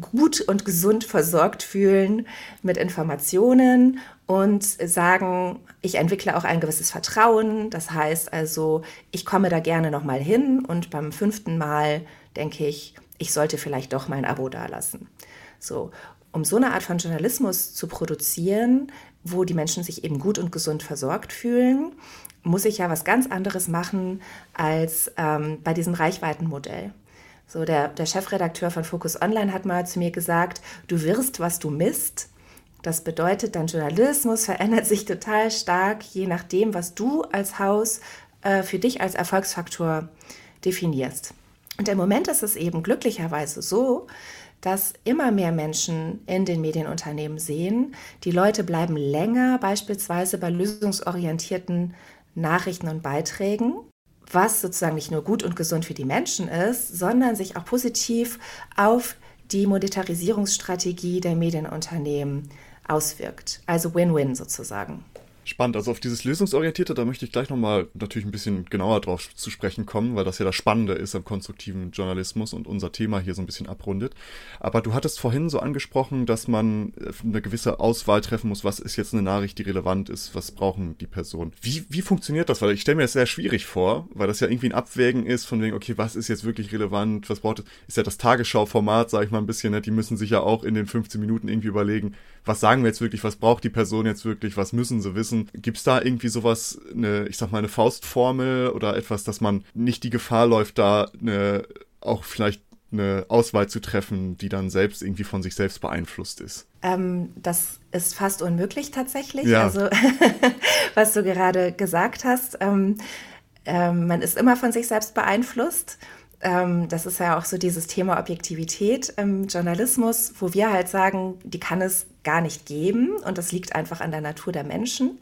S3: gut und gesund versorgt fühlen mit Informationen und sagen, ich entwickle auch ein gewisses Vertrauen. Das heißt also, ich komme da gerne nochmal hin und beim fünften Mal denke ich, ich sollte vielleicht doch mein Abo dalassen. So, um so eine Art von Journalismus zu produzieren, wo die Menschen sich eben gut und gesund versorgt fühlen, muss ich ja was ganz anderes machen als ähm, bei diesem Reichweitenmodell. So, der, der Chefredakteur von Focus Online hat mal zu mir gesagt, du wirst, was du misst. Das bedeutet, dein Journalismus verändert sich total stark, je nachdem, was du als Haus äh, für dich als Erfolgsfaktor definierst. Und im Moment ist es eben glücklicherweise so, dass immer mehr Menschen in den Medienunternehmen sehen, die Leute bleiben länger beispielsweise bei lösungsorientierten Nachrichten und Beiträgen was sozusagen nicht nur gut und gesund für die Menschen ist, sondern sich auch positiv auf die Monetarisierungsstrategie der Medienunternehmen auswirkt. Also Win-Win sozusagen.
S1: Spannend. Also auf dieses Lösungsorientierte, da möchte ich gleich nochmal natürlich ein bisschen genauer drauf zu sprechen kommen, weil das ja das Spannende ist am konstruktiven Journalismus und unser Thema hier so ein bisschen abrundet. Aber du hattest vorhin so angesprochen, dass man äh, eine gewisse Auswahl treffen muss. Was ist jetzt eine Nachricht, die relevant ist? Was brauchen die Personen? Wie, wie funktioniert das? Weil ich stelle mir das sehr schwierig vor, weil das ja irgendwie ein Abwägen ist von wegen, okay, was ist jetzt wirklich relevant? Was braucht es? Ist ja das Tagesschau-Format, sage ich mal ein bisschen, ne? die müssen sich ja auch in den 15 Minuten irgendwie überlegen, was sagen wir jetzt wirklich? Was braucht die Person jetzt wirklich? Was müssen sie wissen? wissen. Gibt es da irgendwie sowas, eine, ich sag mal, eine Faustformel oder etwas, dass man nicht die Gefahr läuft, da eine, auch vielleicht eine Auswahl zu treffen, die dann selbst irgendwie von sich selbst beeinflusst ist?
S3: Ähm, das ist fast unmöglich tatsächlich. Ja. Also, [LAUGHS] was du gerade gesagt hast, ähm, ähm, man ist immer von sich selbst beeinflusst. Ähm, das ist ja auch so dieses Thema Objektivität im Journalismus, wo wir halt sagen, die kann es gar nicht geben und das liegt einfach an der Natur der Menschen.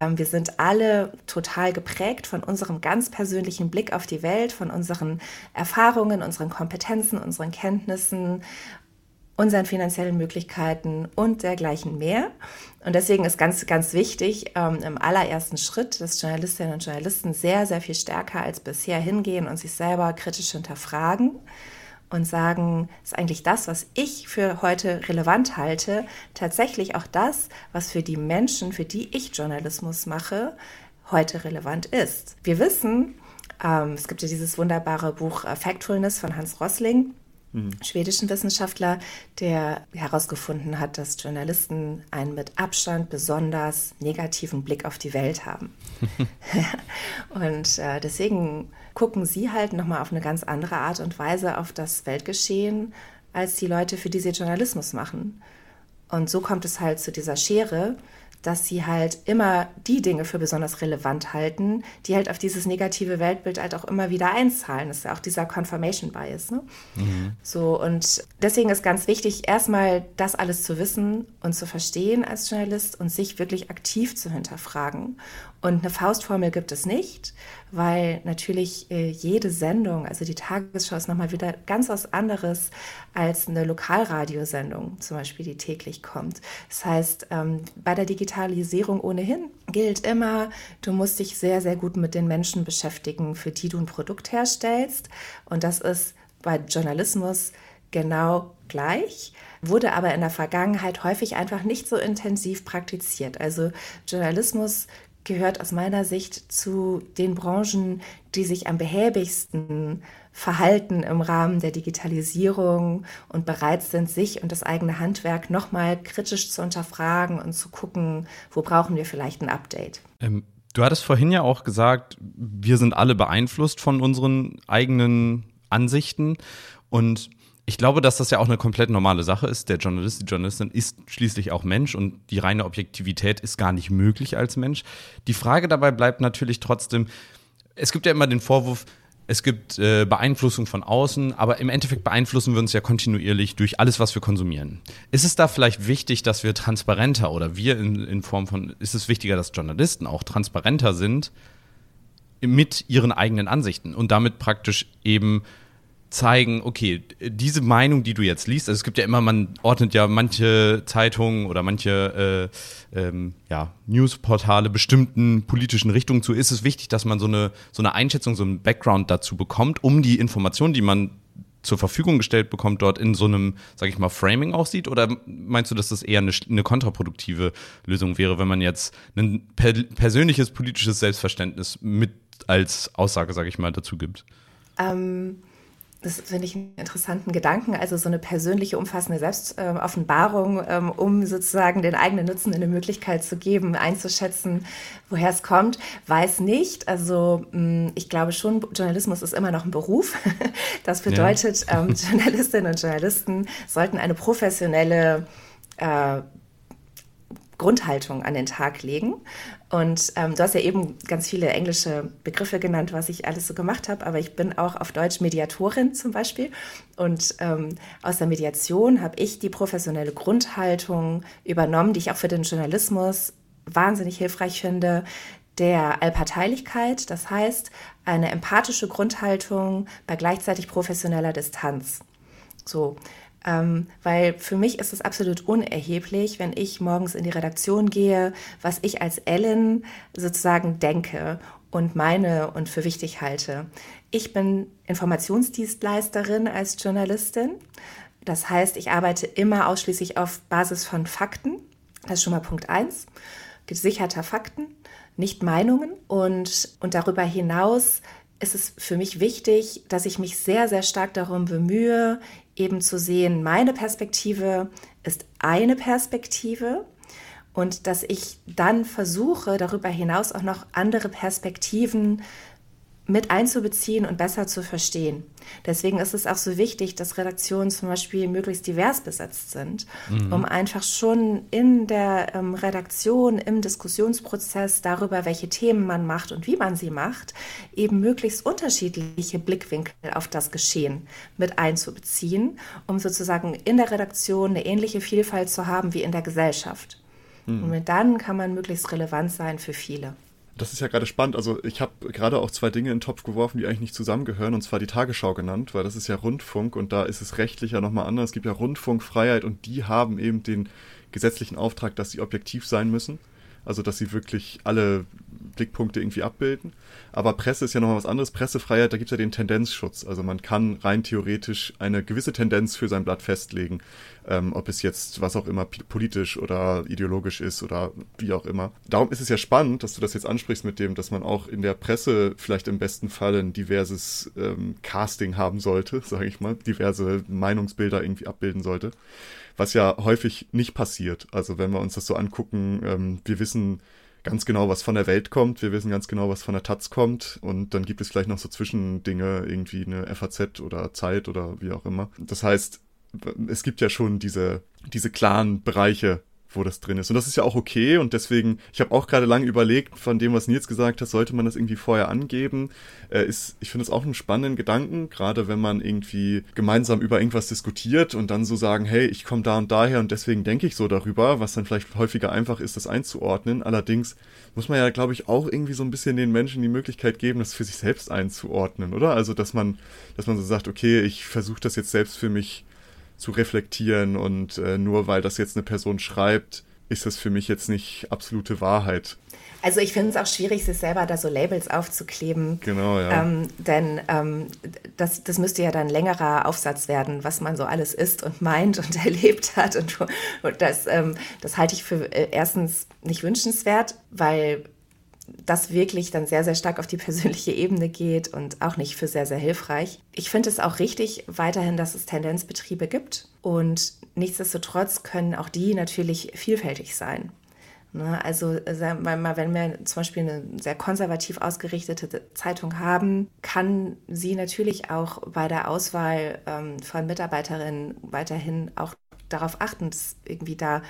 S3: Ähm, wir sind alle total geprägt von unserem ganz persönlichen Blick auf die Welt, von unseren Erfahrungen, unseren Kompetenzen, unseren Kenntnissen unseren finanziellen Möglichkeiten und dergleichen mehr. Und deswegen ist ganz, ganz wichtig, ähm, im allerersten Schritt, dass Journalistinnen und Journalisten sehr, sehr viel stärker als bisher hingehen und sich selber kritisch hinterfragen und sagen, ist eigentlich das, was ich für heute relevant halte, tatsächlich auch das, was für die Menschen, für die ich Journalismus mache, heute relevant ist. Wir wissen, ähm, es gibt ja dieses wunderbare Buch äh, Factfulness von Hans Rosling, mhm. schwedischen Wissenschaftler, der herausgefunden hat, dass Journalisten einen mit Abstand besonders negativen Blick auf die Welt haben. [LAUGHS] und äh, deswegen gucken sie halt nochmal auf eine ganz andere Art und Weise auf das Weltgeschehen als die Leute, für die sie Journalismus machen. Und so kommt es halt zu dieser Schere, dass sie halt immer die Dinge für besonders relevant halten, die halt auf dieses negative Weltbild halt auch immer wieder einzahlen. Das ist ja auch dieser Confirmation Bias. Ne? Mhm. So, und deswegen ist ganz wichtig, erstmal das alles zu wissen und zu verstehen als Journalist und sich wirklich aktiv zu hinterfragen. Und eine Faustformel gibt es nicht, weil natürlich äh, jede Sendung, also die Tagesschau ist nochmal wieder ganz was anderes als eine Lokalradiosendung, zum Beispiel, die täglich kommt. Das heißt, ähm, bei der Digitalisierung ohnehin gilt immer, du musst dich sehr, sehr gut mit den Menschen beschäftigen, für die du ein Produkt herstellst. Und das ist bei Journalismus genau gleich, wurde aber in der Vergangenheit häufig einfach nicht so intensiv praktiziert. Also Journalismus gehört aus meiner Sicht zu den Branchen, die sich am behäbigsten verhalten im Rahmen der Digitalisierung und bereit sind, sich und das eigene Handwerk nochmal kritisch zu unterfragen und zu gucken, wo brauchen wir vielleicht ein Update.
S2: Ähm, du hattest vorhin ja auch gesagt, wir sind alle beeinflusst von unseren eigenen Ansichten und ich glaube, dass das ja auch eine komplett normale Sache ist. Der Journalist, die Journalistin ist schließlich auch Mensch und die reine Objektivität ist gar nicht möglich als Mensch. Die Frage dabei bleibt natürlich trotzdem, es gibt ja immer den Vorwurf, es gibt äh, Beeinflussung von außen, aber im Endeffekt beeinflussen wir uns ja kontinuierlich durch alles, was wir konsumieren. Ist es da vielleicht wichtig, dass wir transparenter oder wir in, in Form von, ist es wichtiger, dass Journalisten auch transparenter sind mit ihren eigenen Ansichten und damit praktisch eben zeigen, okay, diese Meinung, die du jetzt liest, also es gibt ja immer, man ordnet ja manche Zeitungen oder manche äh, ähm, ja, Newsportale bestimmten politischen Richtungen zu, ist es wichtig, dass man so eine, so eine Einschätzung, so einen Background dazu bekommt, um die Informationen, die man zur Verfügung gestellt bekommt, dort in so einem, sag ich mal, Framing aussieht? Oder meinst du, dass das eher eine, eine kontraproduktive Lösung wäre, wenn man jetzt ein per persönliches politisches Selbstverständnis mit als Aussage, sag ich mal, dazu gibt?
S3: Ähm das finde ich einen interessanten Gedanken, also so eine persönliche, umfassende Selbstoffenbarung, ähm, um sozusagen den eigenen Nutzen eine Möglichkeit zu geben, einzuschätzen, woher es kommt, weiß nicht. Also hm, ich glaube schon, Journalismus ist immer noch ein Beruf. [LAUGHS] Das bedeutet, ja. Ähm, [LAUGHS] Journalistinnen und Journalisten sollten eine professionelle äh, Grundhaltung an den Tag legen. Und ähm, du hast ja eben ganz viele englische Begriffe genannt, was ich alles so gemacht habe, aber ich bin auch auf Deutsch Mediatorin zum Beispiel. Und ähm, aus der Mediation habe ich die professionelle Grundhaltung übernommen, die ich auch für den Journalismus wahnsinnig hilfreich finde, der Allparteilichkeit, das heißt eine empathische Grundhaltung bei gleichzeitig professioneller Distanz. So, ähm, weil für mich ist es absolut unerheblich, wenn ich morgens in die Redaktion gehe, was ich als Ellen sozusagen denke und meine und für wichtig halte. Ich bin Informationsdienstleisterin als Journalistin. Das heißt, ich arbeite immer ausschließlich auf Basis von Fakten. Das ist schon mal Punkt eins. Gesicherter Fakten, nicht Meinungen. Und, und darüber hinaus ist es für mich wichtig, dass ich mich sehr, sehr stark darum bemühe, eben zu sehen, meine Perspektive ist eine Perspektive und dass ich dann versuche, darüber hinaus auch noch andere Perspektiven mit einzubeziehen und besser zu verstehen. Deswegen ist es auch so wichtig, dass Redaktionen zum Beispiel möglichst divers besetzt sind, mhm. um einfach schon in der ähm, Redaktion, im Diskussionsprozess darüber, welche Themen man macht und wie man sie macht, eben möglichst unterschiedliche Blickwinkel auf das Geschehen mit einzubeziehen, um sozusagen in der Redaktion eine ähnliche Vielfalt zu haben wie in der Gesellschaft. Mhm. Und dann kann man möglichst relevant sein für viele.
S1: Das ist ja gerade spannend. Also ich habe gerade auch zwei Dinge in den Topf geworfen, die eigentlich nicht zusammengehören, und zwar die Tagesschau genannt, weil das ist ja Rundfunk und da ist es rechtlich ja nochmal anders. Es gibt ja Rundfunkfreiheit und die haben eben den gesetzlichen Auftrag, dass sie objektiv sein müssen. Also dass sie wirklich alle Blickpunkte irgendwie abbilden. Aber Presse ist ja nochmal was anderes. Pressefreiheit, da gibt es ja den Tendenzschutz. Also man kann rein theoretisch eine gewisse Tendenz für sein Blatt festlegen, ähm, ob es jetzt was auch immer politisch oder ideologisch ist oder wie auch immer. Darum ist es ja spannend, dass du das jetzt ansprichst mit dem, dass man auch in der Presse vielleicht im besten Fall ein diverses ähm, Casting haben sollte, [LAUGHS] sage ich mal, diverse Meinungsbilder irgendwie abbilden sollte was ja häufig nicht passiert. Also wenn wir uns das so angucken, ähm, wir wissen, ganz genau, was von der Welt kommt. Wir wissen ganz genau, was von der Taz kommt. Und dann gibt es vielleicht noch so Zwischendinge, irgendwie eine FAZ oder Zeit oder wie auch immer. Das heißt, es gibt ja schon diese, diese klaren Bereiche, wo das drin ist. Und das ist ja auch okay und deswegen, ich habe auch gerade lange überlegt, von dem, was Nils gesagt hat, sollte man das irgendwie vorher angeben. Äh, ist, ich finde es auch einen spannenden Gedanken, gerade wenn man irgendwie gemeinsam über irgendwas diskutiert und dann so sagen, hey, ich komme da und daher und deswegen denke ich so darüber, was dann vielleicht häufiger einfach ist, das einzuordnen. Allerdings muss man ja, glaube ich, auch irgendwie so ein bisschen den Menschen die Möglichkeit geben, das für sich selbst einzuordnen, oder? Also, dass man, dass man so sagt, okay, ich versuche das jetzt selbst für mich zu reflektieren und äh, nur weil das jetzt eine Person schreibt, ist das für mich jetzt nicht absolute Wahrheit.
S3: Also ich finde es auch schwierig, sich selber da so Labels aufzukleben.
S1: Genau, ja.
S3: Ähm, denn ähm, das, das müsste ja dann ein längerer Aufsatz werden, was man so alles ist und meint und [LAUGHS] erlebt hat. Und, und das, ähm, das halte ich für äh, erstens nicht wünschenswert, weil das wirklich dann sehr, sehr stark auf die [LAUGHS] persönliche Ebene geht und auch nicht für sehr, sehr hilfreich. Ich finde es auch richtig weiterhin, dass es Tendenzbetriebe gibt und nichtsdestotrotz können auch die natürlich vielfältig sein. Ne, also wenn wir zum Beispiel eine sehr konservativ ausgerichtete Zeitung haben, kann sie natürlich auch bei der Auswahl ähm, von Mitarbeiterinnen weiterhin auch darauf achten, dass irgendwie da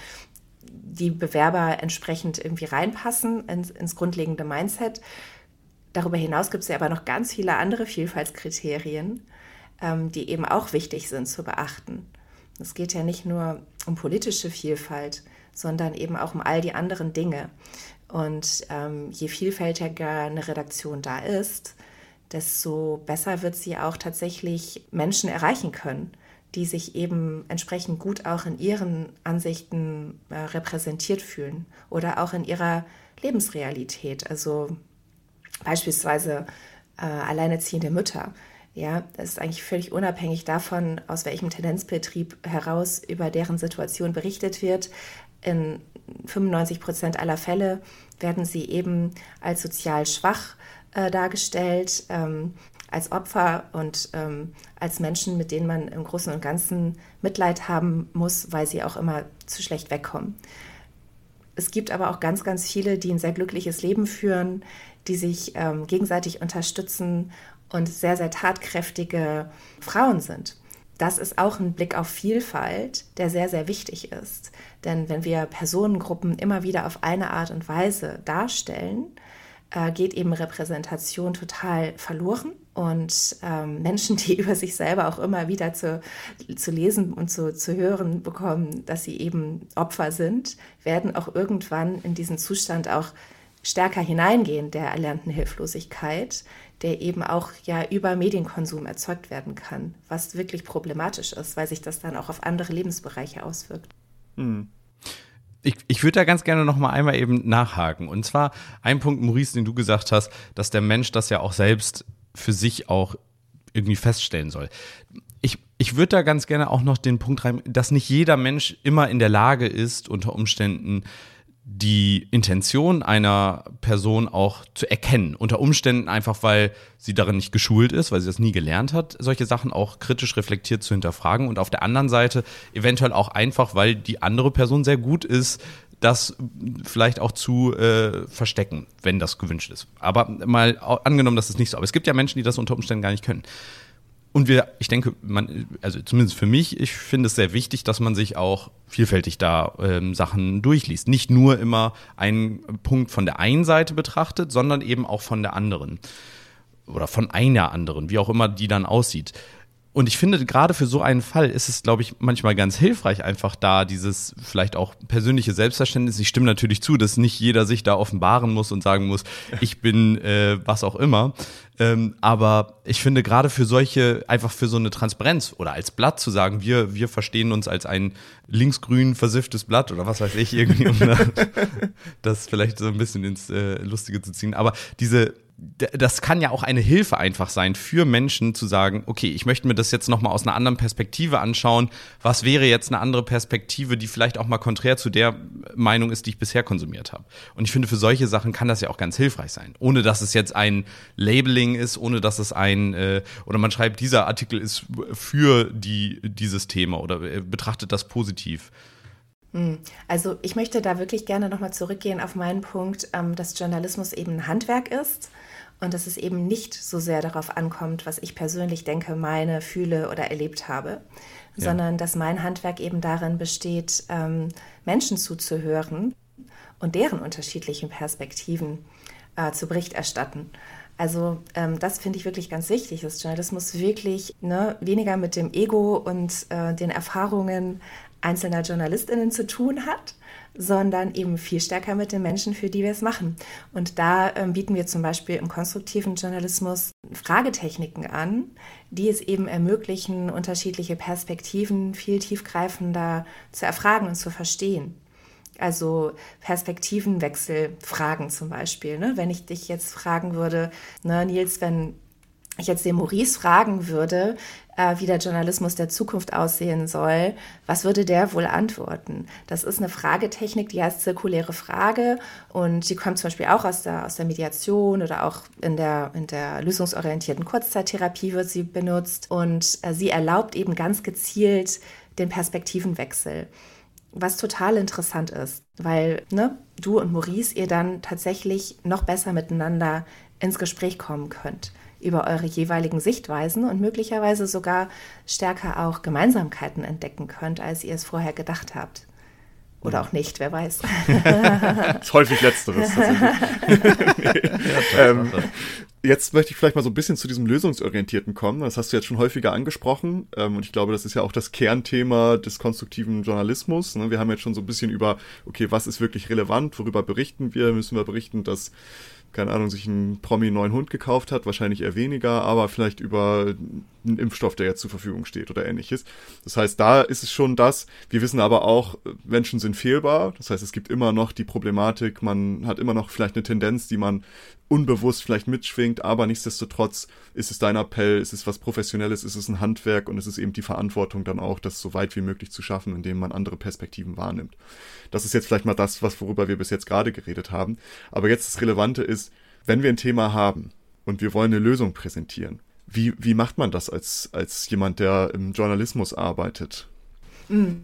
S3: die Bewerber entsprechend irgendwie reinpassen ins, ins grundlegende Mindset. Darüber hinaus gibt es ja aber noch ganz viele andere Vielfaltskriterien, ähm, die eben auch wichtig sind zu beachten. Es geht ja nicht nur um politische Vielfalt, sondern eben auch um all die anderen Dinge. Und ähm, je vielfältiger eine Redaktion da ist, desto besser wird sie auch tatsächlich Menschen erreichen können, die sich eben entsprechend gut auch in ihren Ansichten äh, repräsentiert fühlen oder auch in ihrer Lebensrealität. Also beispielsweise äh, alleinerziehende Mütter. Ja, das ist eigentlich völlig unabhängig davon, aus welchem Tendenzbetrieb heraus über deren Situation berichtet wird. In 95 Prozent aller Fälle werden sie eben als sozial schwach äh, dargestellt, ähm, als Opfer und ähm, als Menschen, mit denen man im Großen und Ganzen Mitleid haben muss, weil sie auch immer zu schlecht wegkommen. Es gibt aber auch ganz, ganz viele, die ein sehr glückliches Leben führen, die sich ähm, gegenseitig unterstützen und sehr, sehr tatkräftige Frauen sind. Das ist auch ein Blick auf Vielfalt, der sehr, sehr wichtig ist. Denn wenn wir Personengruppen immer wieder auf eine Art und Weise darstellen, äh, geht eben Repräsentation total verloren. Und ähm, Menschen, [LAUGHS] die über sich selber auch immer wieder zu, zu lesen und zu, zu hören bekommen, dass sie eben Opfer sind, werden auch irgendwann in diesen Zustand auch stärker hineingehen der erlernten Hilflosigkeit, der eben auch ja über Medienkonsum erzeugt werden kann, was wirklich problematisch ist, weil sich das dann auch auf andere Lebensbereiche auswirkt. Hm.
S2: Ich, ich würde da ganz gerne noch mal einmal eben nachhaken. Und zwar ein Punkt, Maurice, den du gesagt hast, dass der Mensch das ja auch selbst für sich auch irgendwie feststellen soll. Ich, ich würde da ganz gerne auch noch den Punkt rein, dass nicht jeder Mensch immer in der Lage ist, unter Umständen die Intention einer Person auch zu erkennen. Unter Umständen einfach, weil sie darin nicht geschult ist, weil sie das nie gelernt hat, solche Sachen auch kritisch reflektiert zu hinterfragen. Und auf der anderen Seite eventuell auch einfach, weil die andere Person sehr gut ist, das vielleicht auch zu äh, verstecken, wenn das gewünscht ist. Aber mal angenommen, das ist nicht so. Aber es gibt ja Menschen, die das unter Umständen gar nicht können. Und wir, ich denke, man, also zumindest für mich, ich finde es sehr wichtig, dass man sich auch vielfältig da ähm, Sachen durchliest. Nicht nur immer einen Punkt von der einen Seite betrachtet, sondern eben auch von der anderen. Oder von einer anderen, wie auch immer die dann aussieht. Und ich finde, gerade für so einen Fall ist es, glaube ich, manchmal ganz hilfreich, einfach da dieses vielleicht auch persönliche Selbstverständnis. Ich stimme natürlich zu, dass nicht jeder sich da offenbaren muss und sagen muss, ich bin äh, was auch immer. Ähm, aber ich finde gerade für solche, einfach für so eine Transparenz oder als Blatt zu sagen, wir, wir verstehen uns als ein linksgrün versifftes Blatt oder was weiß ich, irgendwie, um [LAUGHS] das vielleicht so ein bisschen ins äh, Lustige zu ziehen. Aber diese das kann ja auch eine Hilfe einfach sein für Menschen zu sagen, okay, ich möchte mir das jetzt nochmal aus einer anderen Perspektive anschauen. Was wäre jetzt eine andere Perspektive, die vielleicht auch mal konträr zu der Meinung ist, die ich bisher konsumiert habe? Und ich finde, für solche Sachen kann das ja auch ganz hilfreich sein. Ohne dass es jetzt ein Labeling ist, ohne dass es ein, äh, oder man schreibt, dieser Artikel ist für die, dieses Thema oder äh, betrachtet das positiv.
S3: Hm. Also ich möchte da wirklich gerne nochmal zurückgehen auf meinen Punkt, ähm, dass Journalismus eben ein Handwerk ist und dass es eben nicht so sehr darauf ankommt, was ich persönlich denke, meine, fühle oder erlebt habe, ja. sondern dass mein Handwerk eben darin besteht, ähm, Menschen zuzuhören und deren unterschiedlichen Perspektiven äh, zu Bericht erstatten. Also ähm, das finde ich wirklich ganz wichtig, dass Journalismus wirklich ne, weniger mit dem Ego und äh, den Erfahrungen einzelner JournalistInnen zu tun hat, sondern eben viel stärker mit den Menschen, für die wir es machen. Und da ähm, bieten wir zum Beispiel im konstruktiven Journalismus Fragetechniken an, die es eben ermöglichen, unterschiedliche Perspektiven viel tiefgreifender zu erfragen und zu verstehen. Also Perspektivenwechselfragen zum Beispiel. Ne? Wenn ich dich jetzt fragen würde, ne, Nils, wenn ich jetzt den Maurice fragen würde, äh, wie der Journalismus der Zukunft aussehen soll, was würde der wohl antworten? Das ist eine Fragetechnik, die heißt zirkuläre Frage und die kommt zum Beispiel auch aus der, aus der Mediation oder auch in der, in der lösungsorientierten Kurzzeittherapie wird sie benutzt und äh, sie erlaubt eben ganz gezielt den Perspektivenwechsel was total interessant ist, weil ne, du und Maurice ihr dann tatsächlich noch besser miteinander ins Gespräch kommen könnt über eure jeweiligen Sichtweisen und möglicherweise sogar stärker auch Gemeinsamkeiten entdecken könnt, als ihr es vorher gedacht habt. Oder auch nicht, wer weiß. [LAUGHS]
S1: ist häufig letzteres. [LAUGHS] ähm, jetzt möchte ich vielleicht mal so ein bisschen zu diesem Lösungsorientierten kommen. Das hast du jetzt schon häufiger angesprochen. Ähm, und ich glaube, das ist ja auch das Kernthema des konstruktiven Journalismus. Ne? Wir haben jetzt schon so ein bisschen über, okay, was ist wirklich relevant? Worüber berichten wir? Müssen wir berichten, dass keine Ahnung, sich ein Promi neuen Hund gekauft hat, wahrscheinlich eher weniger, aber vielleicht über einen Impfstoff, der jetzt zur Verfügung steht oder ähnliches. Das heißt, da ist es schon das. Wir wissen aber auch, Menschen sind fehlbar. Das heißt, es gibt immer noch die Problematik, man hat immer noch vielleicht eine Tendenz, die man unbewusst vielleicht mitschwingt, aber nichtsdestotrotz ist es dein Appell, ist es was Professionelles, ist es ein Handwerk und es ist eben die Verantwortung dann auch, das so weit wie möglich zu schaffen, indem man andere Perspektiven wahrnimmt. Das ist jetzt vielleicht mal das, was worüber wir bis jetzt gerade geredet haben. Aber jetzt das Relevante ist, wenn wir ein Thema haben und wir wollen eine Lösung präsentieren, wie, wie macht man das als, als jemand, der im Journalismus arbeitet?
S3: Mm,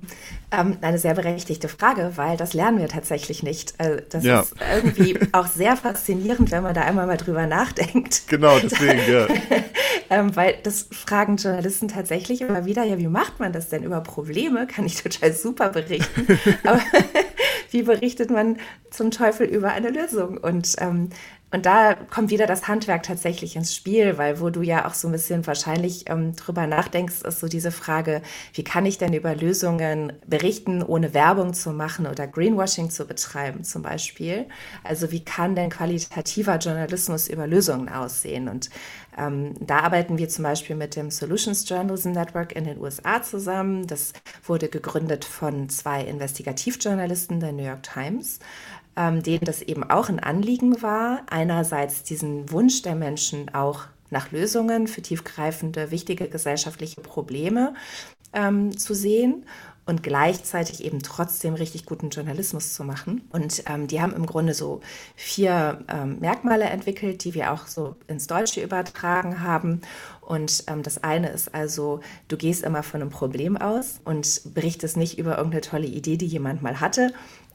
S3: ähm, eine sehr berechtigte Frage, weil das lernen wir tatsächlich nicht. Also das ja. ist irgendwie [LAUGHS] auch sehr faszinierend, wenn man da einmal mal drüber nachdenkt.
S1: Genau, deswegen, ja. [LAUGHS]
S3: ähm, weil das fragen Journalisten tatsächlich immer wieder, ja, wie macht man das denn über Probleme? Kann ich total super berichten. [LAUGHS] Aber wie berichtet man zum Teufel über eine Lösung? Und ähm, und da kommt wieder das Handwerk tatsächlich ins Spiel, weil wo du ja auch so ein bisschen wahrscheinlich ähm, drüber nachdenkst, ist so diese Frage, wie kann ich denn über Lösungen berichten, ohne Werbung zu machen oder Greenwashing zu betreiben zum Beispiel. Also wie kann denn qualitativer Journalismus über Lösungen aussehen? Und ähm, da arbeiten wir zum Beispiel mit dem Solutions Journalism Network in den USA zusammen. Das wurde gegründet von zwei Investigativjournalisten der New York Times ähm, denen das eben auch ein Anliegen war, einerseits diesen Wunsch der Menschen auch nach Lösungen für tiefgreifende, wichtige gesellschaftliche Probleme ähm, zu sehen und gleichzeitig eben trotzdem richtig guten Journalismus zu machen. Und ähm, die haben im Grunde so vier ähm, Merkmale entwickelt, die wir auch so ins Deutsche übertragen haben. Und ähm, das eine ist also, du gehst immer von einem Problem aus und berichtest nicht über irgendeine tolle Idee, die jemand mal hatte,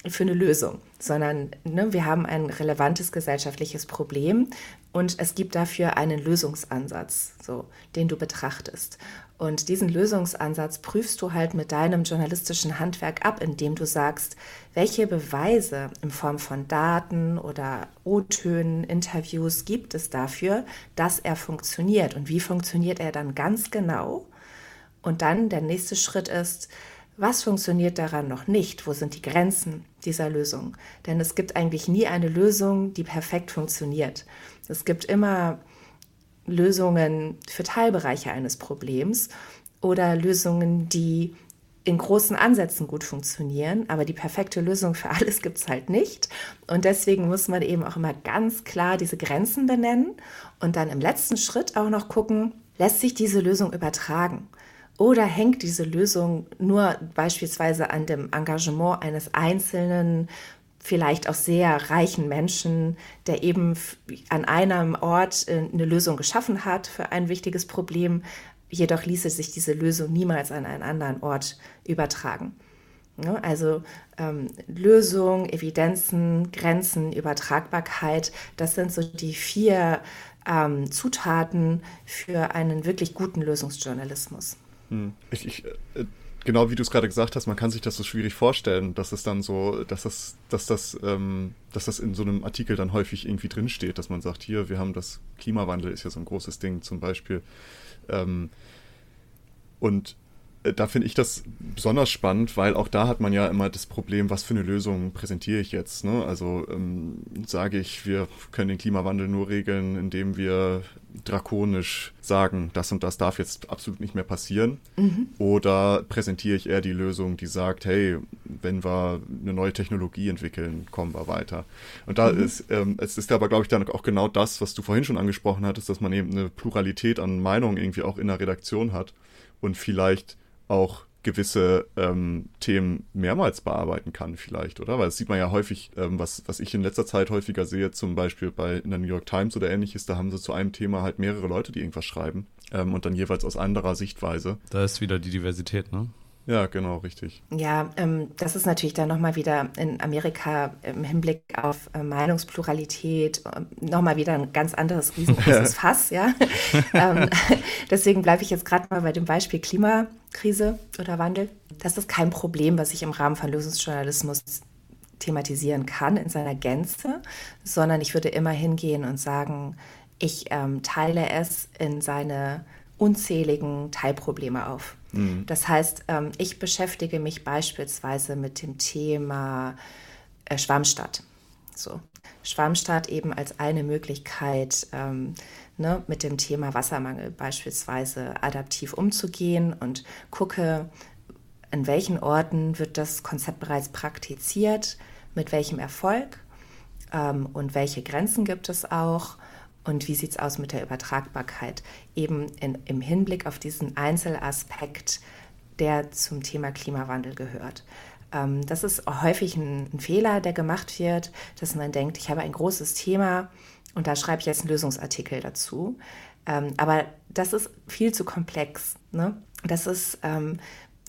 S3: für eine Lösung, sondern ne, wir haben ein relevantes gesellschaftliches Problem und es gibt dafür einen Lösungsansatz, so, den du betrachtest. Und diesen Lösungsansatz prüfst du halt mit deinem journalistischen Handwerk ab, indem du sagst, welche Beweise in Form von Daten oder O-Tönen, Interviews gibt es dafür, dass er funktioniert und wie funktioniert er dann ganz genau. Und dann der nächste Schritt ist, was funktioniert daran noch nicht? Wo sind die Grenzen dieser Lösung? Denn es gibt eigentlich nie eine Lösung, die perfekt funktioniert. Es gibt immer Lösungen für Teilbereiche eines Problems oder Lösungen, die in großen Ansätzen gut funktionieren, aber die perfekte Lösung für alles gibt es halt nicht. Und deswegen muss man eben auch immer ganz klar diese Grenzen benennen und dann im letzten Schritt auch noch gucken, lässt sich diese Lösung übertragen? Oder hängt diese Lösung nur beispielsweise an dem Engagement eines einzelnen vielleicht auch sehr reichen Menschen, der eben an einem Ort äh, eine Lösung geschaffen hat für ein wichtiges Problem. Jedoch ließe sich diese Lösung niemals an einen anderen Ort übertragen. Also ähm, Lösung, Evidenzen, Grenzen, Übertragbarkeit, das sind so die vier ähm, Zutaten für einen wirklich guten Lösungsjournalismus.
S1: Hm. Ich, ich, äh, genau wie du es gerade gesagt hast, man kann sich das so schwierig vorstellen, dass es dann so, dass das, dass das, ähm, dass das in so einem Artikel dann häufig irgendwie drinsteht, dass man sagt, hier, wir haben das Klimawandel ist ja so ein großes Ding zum Beispiel. Ähm, und da finde ich das besonders spannend, weil auch da hat man ja immer das Problem, was für eine Lösung präsentiere ich jetzt. Ne? Also ähm, sage ich, wir können den Klimawandel nur regeln, indem wir drakonisch sagen, das und das darf jetzt absolut nicht mehr passieren. Mhm. Oder präsentiere ich eher die Lösung, die sagt, hey, wenn wir eine neue Technologie entwickeln, kommen wir weiter. Und da mhm. ist, ähm, es ist aber, glaube ich, dann auch genau das, was du vorhin schon angesprochen hattest, dass man eben eine Pluralität an Meinungen irgendwie auch in der Redaktion hat und vielleicht auch gewisse ähm, Themen mehrmals bearbeiten kann, vielleicht, oder? Weil das sieht man ja häufig, ähm, was, was ich in letzter Zeit häufiger sehe, zum Beispiel bei in der New York Times oder ähnliches, da haben sie zu einem Thema halt mehrere Leute, die irgendwas schreiben ähm, und dann jeweils aus anderer Sichtweise.
S2: Da ist wieder die Diversität, ne?
S1: Ja, genau, richtig.
S3: Ja, ähm, das ist natürlich dann nochmal wieder in Amerika im Hinblick auf äh, Meinungspluralität äh, nochmal wieder ein ganz anderes riesengroßes [LAUGHS] Fass, ja. [LAUGHS] ähm, deswegen bleibe ich jetzt gerade mal bei dem Beispiel Klimakrise oder Wandel. Das ist kein Problem, was ich im Rahmen von Lösungsjournalismus thematisieren kann in seiner Gänze, sondern ich würde immer hingehen und sagen, ich ähm, teile es in seine unzähligen Teilprobleme auf. Mhm. Das heißt, ähm, ich beschäftige mich beispielsweise mit dem Thema äh, Schwammstadt. So. Schwammstadt eben als eine Möglichkeit, ähm, ne, mit dem Thema Wassermangel beispielsweise adaptiv umzugehen und gucke, an welchen Orten wird das Konzept bereits praktiziert, mit welchem Erfolg ähm, und welche Grenzen gibt es auch und wie sieht es aus mit der Übertragbarkeit, eben in, im Hinblick auf diesen Einzelaspekt, der zum Thema Klimawandel gehört. Ähm, das ist häufig ein, ein, Fehler, der gemacht wird, dass man denkt, ich habe ein großes Thema und da schreibe ich jetzt einen Lösungsartikel dazu. Ähm, aber das ist viel zu komplex. Ne? Das, ist, ähm,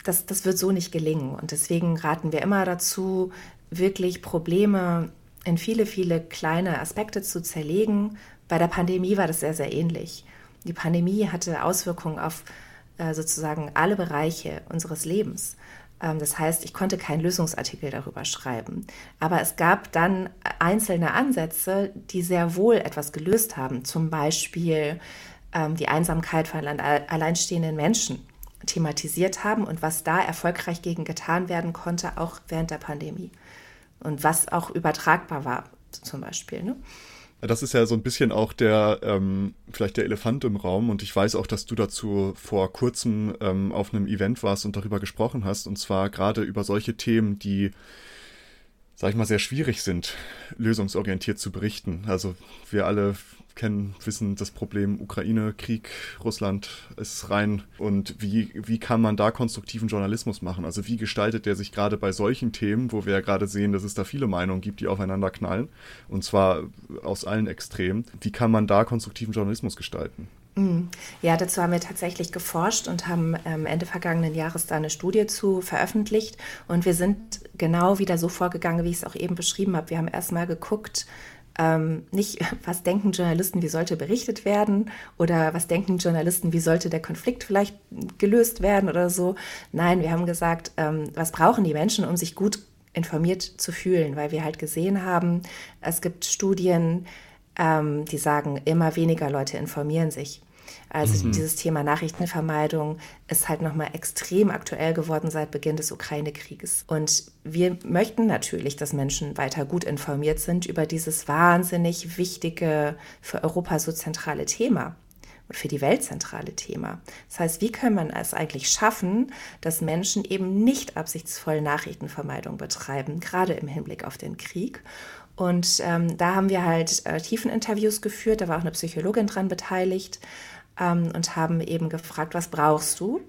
S3: das, das wird so nicht gelingen. Und deswegen raten wir immer dazu, wirklich Probleme in viele, viele kleine Aspekte zu zerlegen bei der Pandemie war das sehr, sehr ähnlich. Die Pandemie hatte Auswirkungen auf äh, sozusagen alle Bereiche unseres Lebens. Ähm, das heißt, ich konnte keinen Lösungsartikel darüber schreiben. Aber es gab dann einzelne Ansätze, die sehr wohl etwas gelöst haben. Zum Beispiel ähm, die Einsamkeit von alleinstehenden Menschen thematisiert haben und was da erfolgreich gegen getan werden konnte, auch während der Pandemie. Und was auch übertragbar war, zum Beispiel. Ne?
S1: Das ist ja so ein bisschen auch der, ähm, vielleicht der Elefant im Raum. Und ich weiß auch, dass du dazu vor kurzem ähm, auf einem Event warst und darüber gesprochen hast. Und zwar gerade über solche Themen, die, sag ich mal, sehr schwierig sind, lösungsorientiert zu berichten. Also wir alle kennen, wissen das Problem Ukraine, Krieg, Russland ist rein. Und wie, wie kann man da konstruktiven Journalismus machen? Also wie gestaltet der sich gerade bei solchen Themen, wo wir ja gerade sehen, dass es da viele Meinungen gibt, die aufeinander knallen, und zwar aus allen Extremen. Wie kann man da konstruktiven Journalismus gestalten?
S3: Mhm. Ja, dazu haben wir tatsächlich geforscht und haben ähm, Ende vergangenen Jahres da eine Studie zu veröffentlicht. Und wir sind genau wieder so vorgegangen, wie ich es auch eben beschrieben habe. Wir haben erstmal geguckt, ähm, nicht, [LAUGHS] was denken Journalisten, wie sollte berichtet werden oder was denken Journalisten, wie sollte der Konflikt vielleicht gelöst werden oder so. Nein, wir haben gesagt, ähm, was brauchen die Menschen, um sich gut informiert zu fühlen, weil wir halt gesehen haben, es gibt Studien, ähm, die sagen, immer weniger Leute informieren sich. Also mhm. dieses Thema Nachrichtenvermeidung ist halt nochmal extrem aktuell geworden seit Beginn des Ukraine-Krieges. Und wir möchten natürlich, dass Menschen weiter gut informiert sind über dieses wahnsinnig wichtige, für Europa so zentrale Thema und für die Welt zentrale Thema. Das heißt, wie kann man es eigentlich schaffen, dass Menschen eben nicht absichtsvoll Nachrichtenvermeidung betreiben, gerade im Hinblick auf den Krieg? Und ähm, da haben wir halt äh, Tiefeninterviews geführt, da war auch eine Psychologin dran beteiligt ähm, und haben eben gefragt, was brauchst du?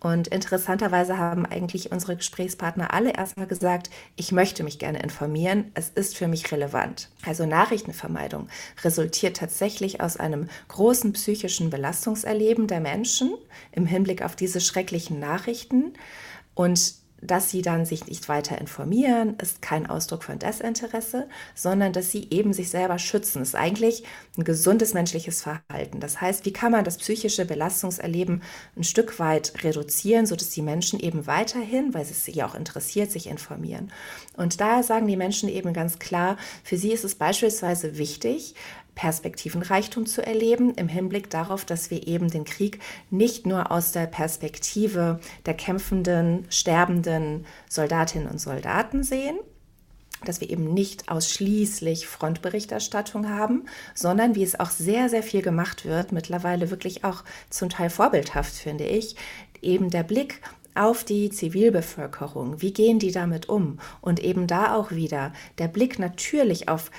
S3: Und interessanterweise haben eigentlich unsere Gesprächspartner alle erstmal gesagt, ich möchte mich gerne informieren, es ist für mich relevant. Also Nachrichtenvermeidung resultiert tatsächlich aus einem großen psychischen Belastungserleben der Menschen im Hinblick auf diese schrecklichen Nachrichten. Und dass sie dann sich nicht weiter informieren, ist kein Ausdruck von Desinteresse, sondern dass sie eben sich selber schützen. Das ist eigentlich ein gesundes menschliches Verhalten. Das heißt, wie kann man das psychische Belastungserleben ein Stück weit reduzieren, sodass die Menschen eben weiterhin, weil es sie auch interessiert, sich informieren. Und daher sagen die Menschen eben ganz klar, für sie ist es beispielsweise wichtig, Perspektivenreichtum zu erleben, im Hinblick darauf, dass wir eben den Krieg nicht nur aus der Perspektive der kämpfenden, sterbenden Soldatinnen und Soldaten sehen, dass wir eben nicht ausschließlich Frontberichterstattung haben, sondern wie es auch sehr, sehr viel gemacht wird, mittlerweile wirklich auch zum Teil vorbildhaft, finde ich, eben der Blick auf die Zivilbevölkerung. Wie gehen die damit um? Und eben da auch wieder der Blick natürlich auf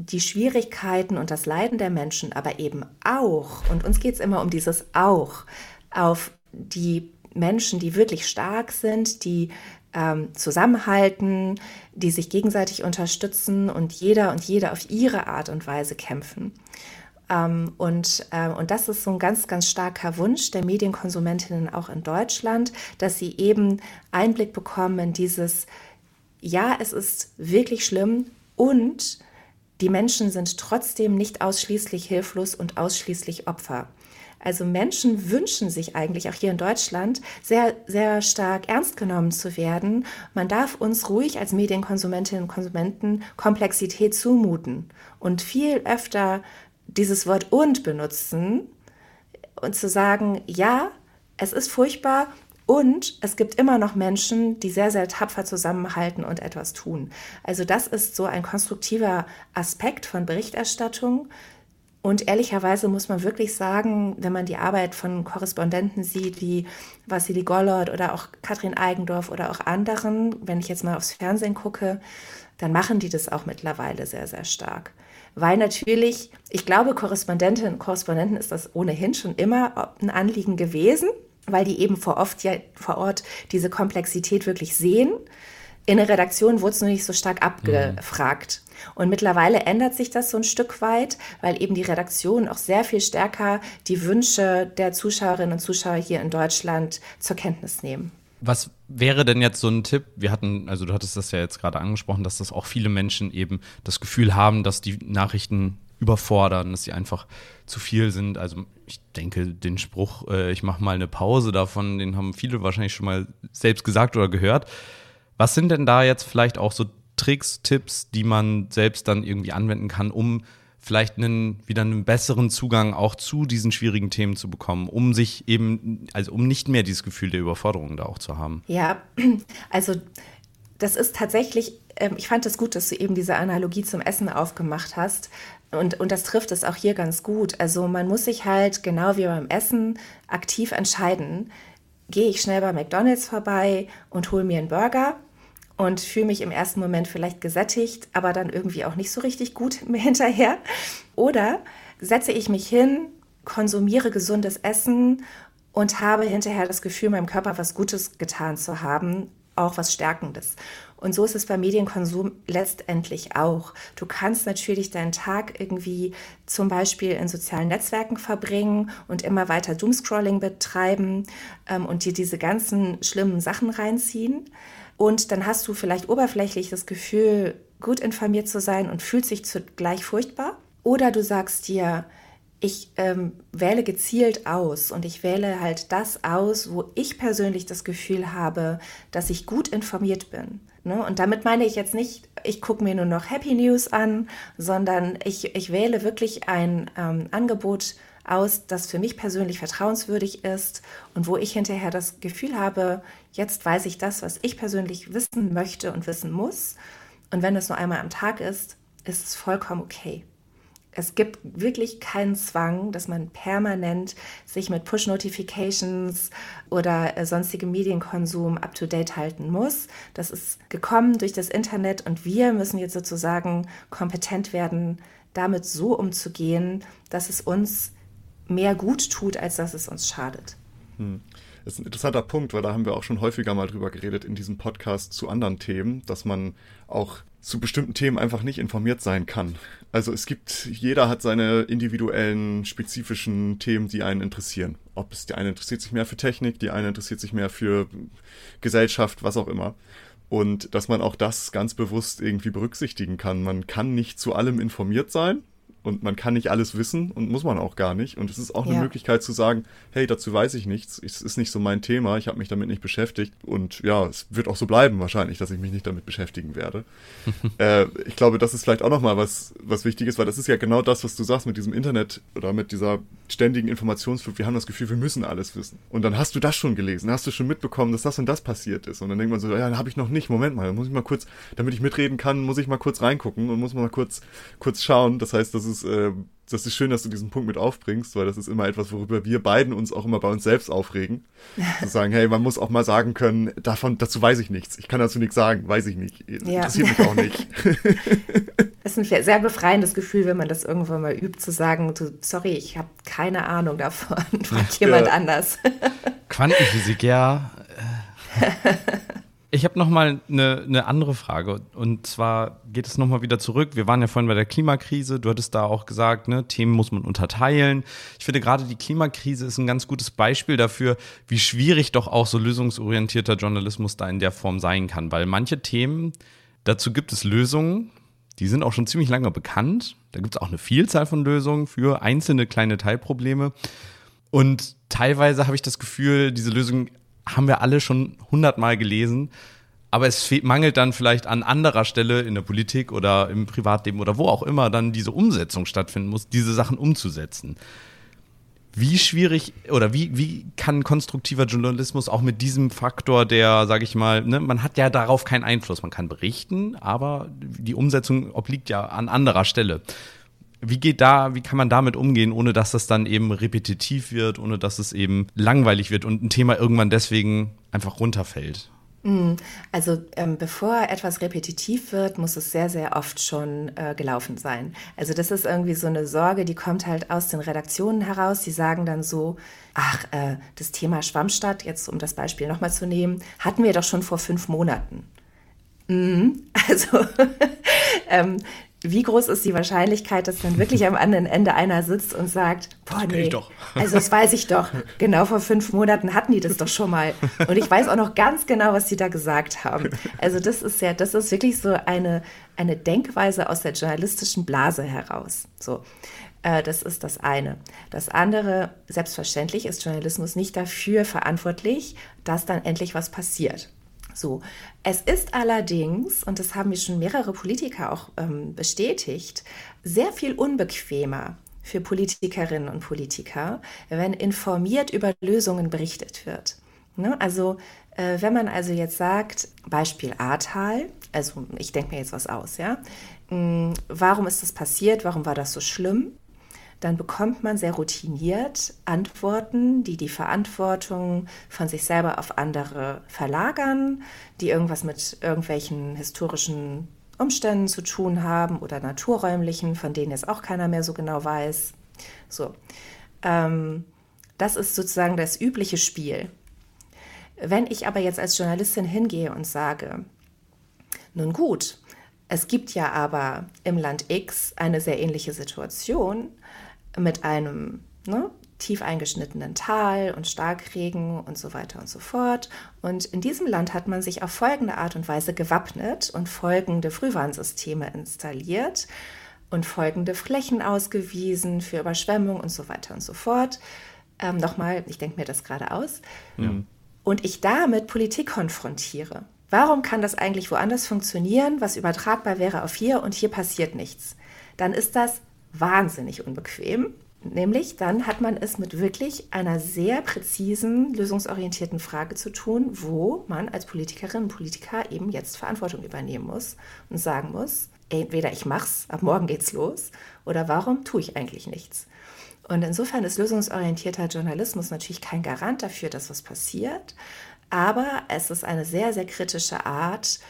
S3: die Schwierigkeiten und das Leiden der Menschen, aber eben auch, und uns geht es immer um dieses auch, auf die Menschen, die wirklich stark sind, die ähm, zusammenhalten, die sich gegenseitig unterstützen und jeder und jede auf ihre Art und Weise kämpfen. Ähm, und, äh, und das ist so ein ganz, ganz starker Wunsch der Medienkonsumentinnen auch in Deutschland, dass sie eben Einblick bekommen in dieses, ja, es ist wirklich schlimm und die Menschen sind trotzdem nicht ausschließlich hilflos und ausschließlich Opfer. Also Menschen wünschen sich eigentlich auch hier in Deutschland sehr, sehr stark ernst genommen zu werden. Man darf uns ruhig als Medienkonsumentinnen und Konsumenten Komplexität zumuten und viel öfter dieses Wort und benutzen und zu sagen, ja, es ist furchtbar und es gibt immer noch Menschen, die sehr, sehr tapfer zusammenhalten und etwas tun. Also das ist so ein konstruktiver Aspekt von Berichterstattung, und ehrlicherweise muss man wirklich sagen, wenn man die Arbeit von Korrespondenten sieht, wie Vassili Gollert oder auch Katrin Eigendorf oder auch anderen, wenn ich jetzt mal aufs Fernsehen gucke, dann machen die das auch mittlerweile sehr, sehr stark. Weil natürlich, ich glaube, Korrespondentinnen und Korrespondenten ist das ohnehin schon immer ein Anliegen gewesen, weil die eben vor, oft ja, vor Ort diese Komplexität wirklich sehen. In der Redaktion wurde es nur nicht so stark abgefragt. Mhm. Und mittlerweile ändert sich das so ein Stück weit, weil eben die Redaktion auch sehr viel stärker die Wünsche der Zuschauerinnen und Zuschauer hier in Deutschland zur Kenntnis nehmen.
S2: Was wäre denn jetzt so ein Tipp? Wir hatten, also du hattest das ja jetzt gerade angesprochen, dass das auch viele Menschen eben das Gefühl haben, dass die Nachrichten überfordern, dass sie einfach zu viel sind. Also ich denke, den Spruch, äh, ich mache mal eine Pause davon, den haben viele wahrscheinlich schon mal selbst gesagt oder gehört. Was sind denn da jetzt vielleicht auch so Tricks, Tipps, die man selbst dann irgendwie anwenden kann, um vielleicht einen, wieder einen besseren Zugang auch zu diesen schwierigen Themen zu bekommen, um sich eben, also um nicht mehr dieses Gefühl der Überforderung da auch zu haben?
S3: Ja, [CLEARS THROAT] also das ist tatsächlich, ähm, ich fand es das gut, dass du eben diese Analogie zum Essen aufgemacht hast. Und, und das trifft es auch hier ganz gut. Also man muss sich halt genau wie beim Essen aktiv entscheiden. Gehe ich schnell bei McDonald's vorbei und hole mir einen Burger und fühle mich im ersten Moment vielleicht gesättigt, aber dann irgendwie auch nicht so richtig gut [LAUGHS] hinterher. Oder setze ich mich hin, konsumiere gesundes Essen und habe hinterher das Gefühl, meinem Körper was Gutes getan zu haben, auch was Stärkendes. Und so ist es beim Medienkonsum letztendlich auch. Du kannst natürlich deinen Tag irgendwie zum Beispiel in sozialen Netzwerken verbringen und immer weiter Doomscrolling betreiben ähm, und dir diese ganzen schlimmen Sachen reinziehen. Und dann hast du vielleicht oberflächlich das Gefühl, gut informiert zu sein und fühlt sich zugleich furchtbar. Oder du sagst dir, ich ähm, wähle gezielt aus und ich wähle halt das aus, wo ich persönlich das Gefühl habe, dass ich gut informiert bin. Ne? Und damit meine ich jetzt nicht, ich gucke mir nur noch Happy News an, sondern ich, ich wähle wirklich ein ähm, Angebot aus, das für mich persönlich vertrauenswürdig ist und wo ich hinterher das Gefühl habe, jetzt weiß ich das, was ich persönlich wissen möchte und wissen muss. Und wenn es nur einmal am Tag ist, ist es vollkommen okay. Es gibt wirklich keinen Zwang, dass man permanent sich mit Push-Notifications oder äh, sonstigem Medienkonsum up-to-date halten muss. Das ist gekommen durch das Internet und wir müssen jetzt sozusagen kompetent werden, damit so umzugehen, dass es uns mehr gut tut, als dass es uns schadet.
S1: Hm. Das ist ein interessanter Punkt, weil da haben wir auch schon häufiger mal drüber geredet in diesem Podcast zu anderen Themen, dass man auch zu bestimmten Themen einfach nicht informiert sein kann. Also es gibt, jeder hat seine individuellen, spezifischen Themen, die einen interessieren. Ob es die eine interessiert sich mehr für Technik, die eine interessiert sich mehr für Gesellschaft, was auch immer. Und dass man auch das ganz bewusst irgendwie berücksichtigen kann. Man kann nicht zu allem informiert sein und man kann nicht alles wissen und muss man auch gar nicht. Und es ist auch eine ja. Möglichkeit zu sagen, hey, dazu weiß ich nichts, es ist nicht so mein Thema, ich habe mich damit nicht beschäftigt. Und ja, es wird auch so bleiben wahrscheinlich, dass ich mich nicht damit beschäftigen werde. [LAUGHS] äh, ich glaube, das ist vielleicht auch nochmal was, was wichtig ist, weil das ist ja genau das, was du sagst mit diesem Internet oder mit dieser ständigen Informationsflut. Wir haben das Gefühl, wir müssen alles wissen. Und dann hast du das schon gelesen, hast du schon mitbekommen, dass das und das passiert ist. Und dann denkt man so, ja, habe ich noch nicht, Moment mal, muss ich mal kurz, damit ich mitreden kann, muss ich mal kurz reingucken und muss mal kurz, kurz schauen. Das heißt, das ist, äh, das ist schön, dass du diesen Punkt mit aufbringst, weil das ist immer etwas, worüber wir beiden uns auch immer bei uns selbst aufregen. [LAUGHS] Zu sagen, hey, man muss auch mal sagen können, davon, dazu weiß ich nichts. Ich kann dazu nichts sagen, weiß ich nicht. Ja. Interessiert mich auch nicht. [LAUGHS]
S3: Das ist ein sehr befreiendes Gefühl, wenn man das irgendwann mal übt, zu sagen, du, sorry, ich habe keine Ahnung davon, [LAUGHS] frag jemand ja. anders.
S2: Quantenphysik, ja. Ich habe noch mal eine, eine andere Frage und zwar geht es noch mal wieder zurück. Wir waren ja vorhin bei der Klimakrise. Du hattest da auch gesagt, ne, Themen muss man unterteilen. Ich finde gerade die Klimakrise ist ein ganz gutes Beispiel dafür, wie schwierig doch auch so lösungsorientierter Journalismus da in der Form sein kann, weil manche Themen dazu gibt es Lösungen, die sind auch schon ziemlich lange bekannt. Da gibt es auch eine Vielzahl von Lösungen für einzelne kleine Teilprobleme. Und teilweise habe ich das Gefühl, diese Lösungen haben wir alle schon hundertmal gelesen. Aber es mangelt dann vielleicht an anderer Stelle in der Politik oder im Privatleben oder wo auch immer dann diese Umsetzung stattfinden muss, diese Sachen umzusetzen. Wie schwierig oder wie, wie kann konstruktiver Journalismus auch mit diesem Faktor, der, sage ich mal, ne, man hat ja darauf keinen Einfluss. Man kann berichten, aber die Umsetzung obliegt ja an anderer Stelle. Wie geht da, wie kann man damit umgehen, ohne dass das dann eben repetitiv wird, ohne dass es eben langweilig wird und ein Thema irgendwann deswegen einfach runterfällt?
S3: Mm, also ähm, bevor etwas repetitiv wird, muss es sehr, sehr oft schon äh, gelaufen sein. Also das ist irgendwie so eine Sorge, die kommt halt aus den Redaktionen heraus. Die sagen dann so, ach, äh, das Thema Schwammstadt, jetzt um das Beispiel nochmal zu nehmen, hatten wir doch schon vor fünf Monaten. Mm, [LAUGHS] also [LAUGHS] ähm, wie groß ist die Wahrscheinlichkeit, dass dann wirklich am anderen Ende einer sitzt und sagt, boah, nee, doch. also das weiß ich doch. [LAUGHS] Genau vor fünf Monaten hatten die das doch schon mal. Und ich weiß auch noch ganz genau, was die da gesagt haben. Also das ist ja, das ist wirklich so eine, eine Denkweise aus der journalistischen Blase heraus. So. Äh, das ist das eine. Das andere, selbstverständlich ist Journalismus nicht dafür verantwortlich, dass dann endlich was passiert. So, es ist allerdings, und das haben mir schon mehrere Politiker auch ähm, bestätigt, sehr viel unbequemer für Politikerinnen und Politiker, wenn informiert über Lösungen berichtet wird. Ne? Also äh, wenn man also jetzt sagt, Beispiel Ahrtal, also ich denke mir jetzt was aus, ja, hm, warum ist das passiert, warum war das so schlimm? Dann bekommt man sehr routiniert Antworten, die die Verantwortung von sich selber auf andere verlagern, die irgendwas mit irgendwelchen historischen Umständen zu tun haben oder naturräumlichen, von denen jetzt auch keiner mehr so genau weiß. So, ähm, das ist sozusagen das übliche Spiel. Wenn ich aber jetzt als Journalistin hingehe und sage, nun gut, es gibt ja aber im Land X eine sehr ähnliche Situation, mit einem ne, tief eingeschnittenen Tal und Starkregen und so weiter und so fort. Und in diesem Land hat man sich auf folgende Art und Weise gewappnet und folgende Frühwarnsysteme installiert und folgende Flächen ausgewiesen für Überschwemmung und so weiter und so fort. Ähm, Nochmal, ich denke mir das gerade aus. Ja. Und ich damit Politik konfrontiere. Warum kann das eigentlich woanders funktionieren, was übertragbar wäre auf hier und hier passiert nichts? Dann ist das wahnsinnig unbequem. Nämlich dann hat man es mit wirklich einer sehr präzisen, lösungsorientierten Frage zu tun, wo man als Politikerin und Politiker eben jetzt Verantwortung übernehmen muss und sagen muss, entweder ich mach's, ab morgen geht's los, oder warum tue ich eigentlich nichts? Und insofern ist lösungsorientierter Journalismus natürlich kein Garant dafür, dass was passiert, aber es ist eine sehr, sehr kritische Art,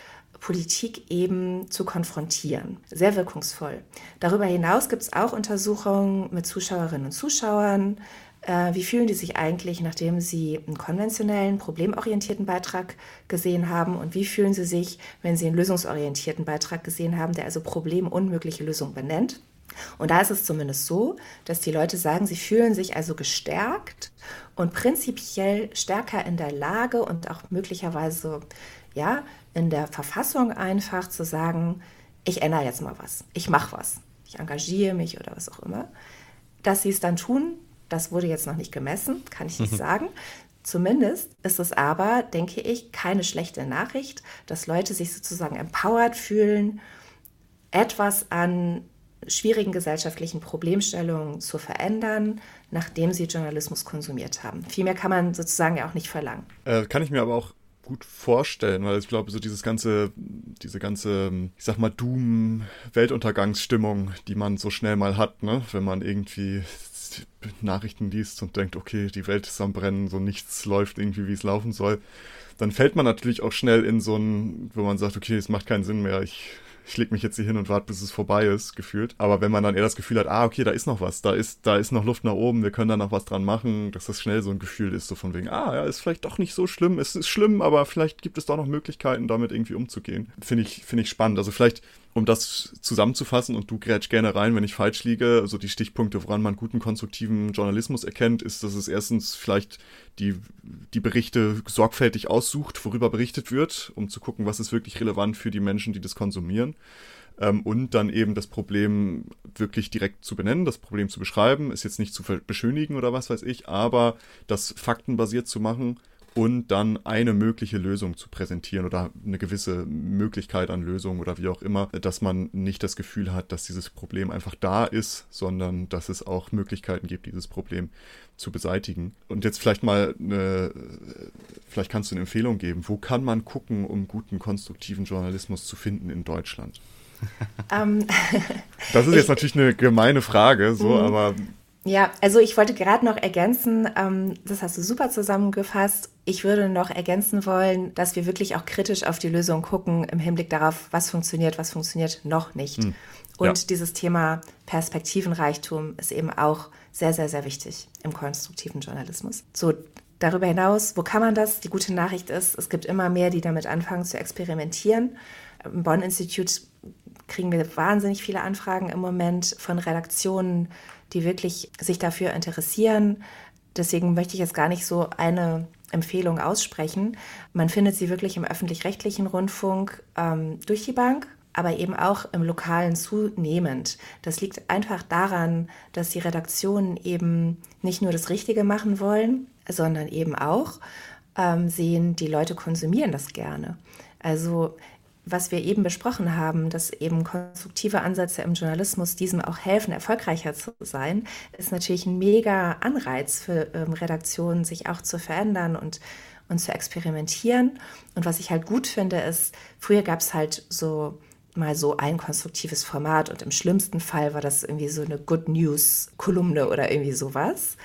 S3: Politik eben zu konfrontieren. Sehr wirkungsvoll. Darüber hinaus gibt es auch Untersuchungen mit Zuschauerinnen und Zuschauern. Äh, wie fühlen die sich eigentlich, nachdem sie einen konventionellen, problemorientierten Beitrag gesehen haben? Und wie fühlen sie sich, wenn sie einen lösungsorientierten Beitrag gesehen haben, der also problemunmögliche Lösungen benennt? Und da ist es zumindest so, dass die Leute sagen, sie fühlen sich also gestärkt und prinzipiell stärker in der Lage und auch möglicherweise ja, in der Verfassung einfach zu sagen, ich ändere jetzt mal was, ich mache was, ich engagiere mich oder was auch immer. Dass sie es dann tun, das wurde jetzt noch nicht gemessen, kann ich nicht mhm. sagen. Zumindest ist es aber, denke ich, keine schlechte Nachricht, dass Leute sich sozusagen empowered fühlen, etwas an schwierigen gesellschaftlichen Problemstellungen zu verändern, nachdem sie Journalismus konsumiert haben. Viel mehr kann man sozusagen ja auch nicht verlangen.
S1: Äh, kann ich mir aber auch gut vorstellen, weil ich glaube, so dieses ganze, diese ganze, ich sag mal, Doom-Weltuntergangsstimmung, die man so schnell mal hat, ne, wenn man irgendwie Nachrichten liest und denkt, okay, die Welt ist am Brennen, so nichts läuft irgendwie, wie es laufen soll. dann fällt man natürlich auch schnell in so ein, wo man sagt, okay, es macht keinen Sinn mehr, ich ich leg mich jetzt hier hin und warte, bis es vorbei ist, gefühlt. Aber wenn man dann eher das Gefühl hat, ah, okay, da ist noch was, da ist, da ist noch Luft nach oben, wir können da noch was dran machen, dass das schnell so ein Gefühl ist, so von wegen, ah, ja, ist vielleicht doch nicht so schlimm, es ist schlimm, aber vielleicht gibt es doch noch Möglichkeiten, damit irgendwie umzugehen. Finde ich, finde ich spannend. Also vielleicht um das zusammenzufassen, und du grätsch gerne rein, wenn ich falsch liege, also die Stichpunkte, woran man guten konstruktiven Journalismus erkennt, ist, dass es erstens vielleicht die, die Berichte sorgfältig aussucht, worüber berichtet wird, um zu gucken, was ist wirklich relevant für die Menschen, die das konsumieren. Ähm, und dann eben das Problem wirklich direkt zu benennen, das Problem zu beschreiben, ist jetzt nicht zu beschönigen oder was weiß ich, aber das faktenbasiert zu machen und dann eine mögliche Lösung zu präsentieren oder eine gewisse Möglichkeit an Lösung oder wie auch immer, dass man nicht das Gefühl hat, dass dieses Problem einfach da ist, sondern dass es auch Möglichkeiten gibt, dieses Problem zu beseitigen. Und jetzt vielleicht mal eine, vielleicht kannst du eine Empfehlung geben. Wo kann man gucken, um guten konstruktiven Journalismus zu finden in Deutschland? Um, [LAUGHS] das ist jetzt [LAUGHS] natürlich eine gemeine Frage, so, mhm. aber
S3: ja, also ich wollte gerade noch ergänzen, ähm, das hast du super zusammengefasst. Ich würde noch ergänzen wollen, dass wir wirklich auch kritisch auf die Lösung gucken im Hinblick darauf, was funktioniert, was funktioniert noch nicht. Hm. Und ja. dieses Thema Perspektivenreichtum ist eben auch sehr, sehr, sehr wichtig im konstruktiven Journalismus. So, darüber hinaus, wo kann man das? Die gute Nachricht ist, es gibt immer mehr, die damit anfangen zu experimentieren. Im Bonn-Institut kriegen wir wahnsinnig viele Anfragen im Moment von Redaktionen, die wirklich sich dafür interessieren. Deswegen möchte ich jetzt gar nicht so eine Empfehlung aussprechen. Man findet sie wirklich im öffentlich-rechtlichen Rundfunk ähm, durch die Bank, aber eben auch im lokalen zunehmend. Das liegt einfach daran, dass die Redaktionen eben nicht nur das Richtige machen wollen, sondern eben auch ähm, sehen, die Leute konsumieren das gerne. Also was wir eben besprochen haben, dass eben konstruktive Ansätze im Journalismus diesem auch helfen, erfolgreicher zu sein, ist natürlich ein mega Anreiz für ähm, Redaktionen, sich auch zu verändern und, und zu experimentieren. Und was ich halt gut finde, ist, früher gab es halt so mal so ein konstruktives Format und im schlimmsten Fall war das irgendwie so eine Good News Kolumne oder irgendwie sowas.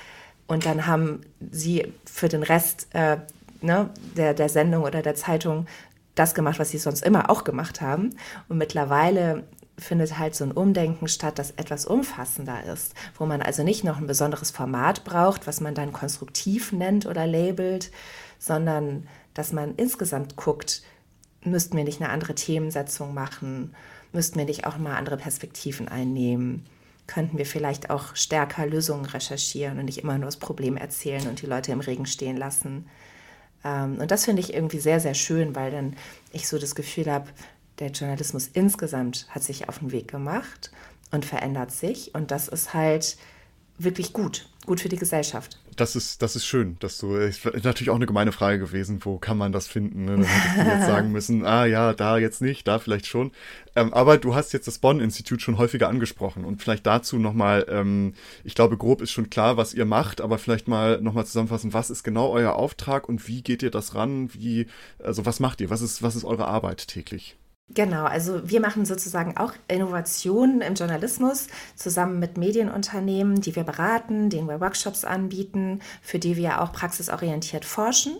S3: Und dann haben sie für den Rest äh, ne, der, der Sendung oder der Zeitung das gemacht, was sie sonst immer auch gemacht haben. Und mittlerweile findet halt so ein Umdenken statt, das etwas umfassender ist, wo man also nicht noch ein besonderes Format braucht, was man dann konstruktiv nennt oder labelt, sondern dass man insgesamt guckt, müssten wir nicht eine andere Themensetzung machen, müssten wir nicht auch mal andere Perspektiven einnehmen, könnten wir vielleicht auch stärker Lösungen recherchieren und nicht immer nur das Problem erzählen und die Leute im Regen stehen lassen. Ähm, und das finde ich irgendwie sehr, sehr schön, weil dann ich so das Gefühl habe, der Journalismus insgesamt hat sich auf den Weg gemacht und verändert sich. Und das ist halt wirklich gut, gut für die Gesellschaft
S1: das ist, das ist schön, dass du, ist natürlich auch eine gemeine Frage gewesen, wo kann man das finden? Ne? Dann hättest du jetzt [LAUGHS] sagen müssen, ah ja, da jetzt nicht, da vielleicht schon. Ähm, aber du hast jetzt das Bonn-Institut schon häufiger angesprochen und vielleicht dazu nochmal, ähm, ich glaube, grob ist schon klar, was ihr macht, aber vielleicht mal nochmal zusammenfassen, was ist genau euer Auftrag und wie geht ihr das ran? Wie, also was macht ihr? Was ist, was ist eure Arbeit täglich?
S3: Genau, also wir machen sozusagen auch Innovationen im Journalismus zusammen mit Medienunternehmen, die wir beraten, denen wir Workshops anbieten, für die wir auch praxisorientiert forschen,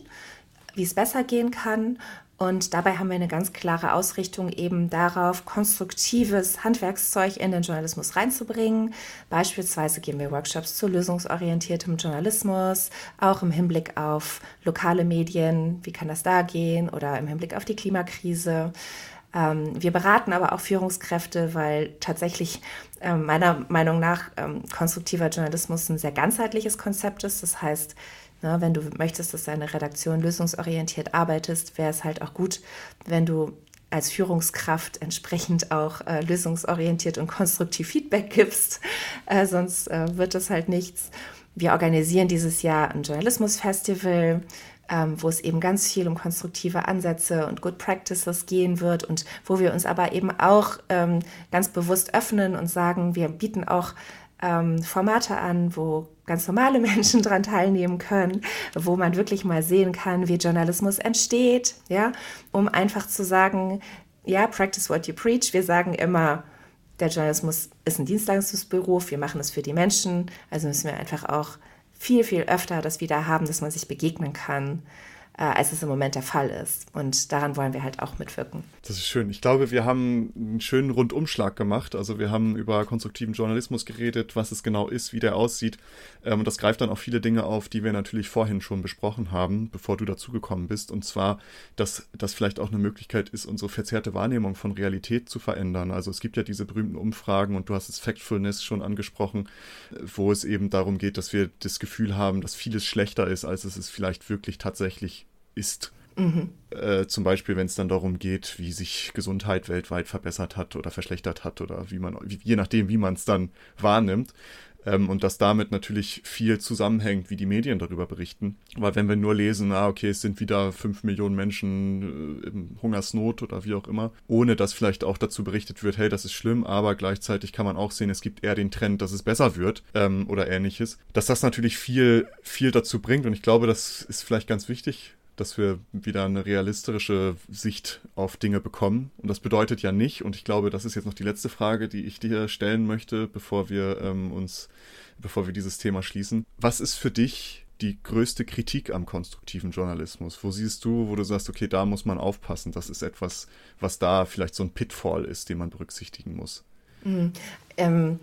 S3: wie es besser gehen kann. Und dabei haben wir eine ganz klare Ausrichtung eben darauf, konstruktives Handwerkszeug in den Journalismus reinzubringen. Beispielsweise geben wir Workshops zu lösungsorientiertem Journalismus, auch im Hinblick auf lokale Medien, wie kann das da gehen, oder im Hinblick auf die Klimakrise. Ähm, wir beraten aber auch Führungskräfte, weil tatsächlich äh, meiner Meinung nach ähm, konstruktiver Journalismus ein sehr ganzheitliches Konzept ist. Das heißt, ne, wenn du möchtest, dass deine Redaktion lösungsorientiert arbeitest, wäre es halt auch gut, wenn du als Führungskraft entsprechend auch äh, lösungsorientiert und konstruktiv Feedback gibst. Äh, sonst äh, wird das halt nichts. Wir organisieren dieses Jahr ein Journalismusfestival ähm, wo es eben ganz viel um konstruktive Ansätze und Good Practices gehen wird und wo wir uns aber eben auch ähm, ganz bewusst öffnen und sagen, wir bieten auch ähm, Formate an, wo ganz normale [LAUGHS] Menschen daran teilnehmen können, wo man wirklich mal sehen kann, wie Journalismus entsteht, ja, um einfach zu sagen, ja, practice what you preach. Wir sagen immer, der Journalismus ist ein Dienstleistungsberuf, wir machen es für die Menschen, also müssen wir einfach auch viel, viel öfter das wieder haben, dass man sich begegnen kann. Äh, als es im Moment der Fall ist. Und daran wollen wir halt auch mitwirken.
S1: Das ist schön. Ich glaube, wir haben einen schönen Rundumschlag gemacht. Also wir haben über konstruktiven Journalismus geredet, was es genau ist, wie der aussieht. Ähm, und das greift dann auch viele Dinge auf, die wir natürlich vorhin schon besprochen haben, bevor du dazugekommen bist. Und zwar, dass das vielleicht auch eine Möglichkeit ist, unsere verzerrte Wahrnehmung von Realität zu verändern. Also es gibt ja diese berühmten Umfragen und du hast es Factfulness schon angesprochen, wo es eben darum geht, dass wir das Gefühl haben, dass vieles schlechter ist, als es es vielleicht wirklich tatsächlich ist. Mhm. Äh, zum Beispiel, wenn es dann darum geht, wie sich Gesundheit weltweit verbessert hat oder verschlechtert hat oder wie man, wie, je nachdem, wie man es dann wahrnimmt. Ähm, und dass damit natürlich viel zusammenhängt, wie die Medien darüber berichten. Weil wenn wir nur lesen, ah, okay, es sind wieder fünf Millionen Menschen äh, in Hungersnot oder wie auch immer, ohne dass vielleicht auch dazu berichtet wird, hey, das ist schlimm, aber gleichzeitig kann man auch sehen, es gibt eher den Trend, dass es besser wird ähm, oder ähnliches, dass das natürlich viel, viel dazu bringt. Und ich glaube, das ist vielleicht ganz wichtig, dass wir wieder eine realistische Sicht auf Dinge bekommen. Und das bedeutet ja nicht, und ich glaube, das ist jetzt noch die letzte Frage, die ich dir stellen möchte, bevor wir ähm, uns, bevor wir dieses Thema schließen. Was ist für dich die größte Kritik am konstruktiven Journalismus? Wo siehst du, wo du sagst, okay, da muss man aufpassen, das ist etwas, was da vielleicht so ein Pitfall ist, den man berücksichtigen muss?
S3: Mhm. Ähm,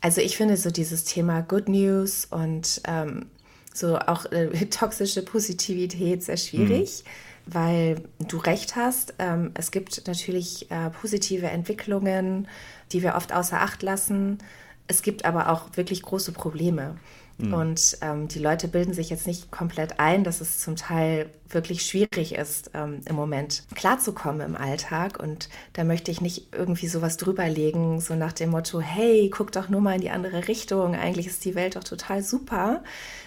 S3: also ich finde so dieses Thema Good News und ähm, so auch äh, [LAUGHS] toxische Positivität sehr schwierig, mhm. weil du recht hast. Ähm, es gibt natürlich äh, positive Entwicklungen, die wir oft außer Acht lassen. Es gibt aber auch wirklich große Probleme. Mhm. Und ähm, die Leute bilden sich jetzt nicht komplett ein, dass es zum Teil wirklich schwierig ist, ähm, im Moment klarzukommen im Alltag. Und da möchte ich nicht irgendwie sowas drüberlegen, so nach dem Motto, hey, guck doch nur mal in die andere Richtung, eigentlich ist die Welt doch total super,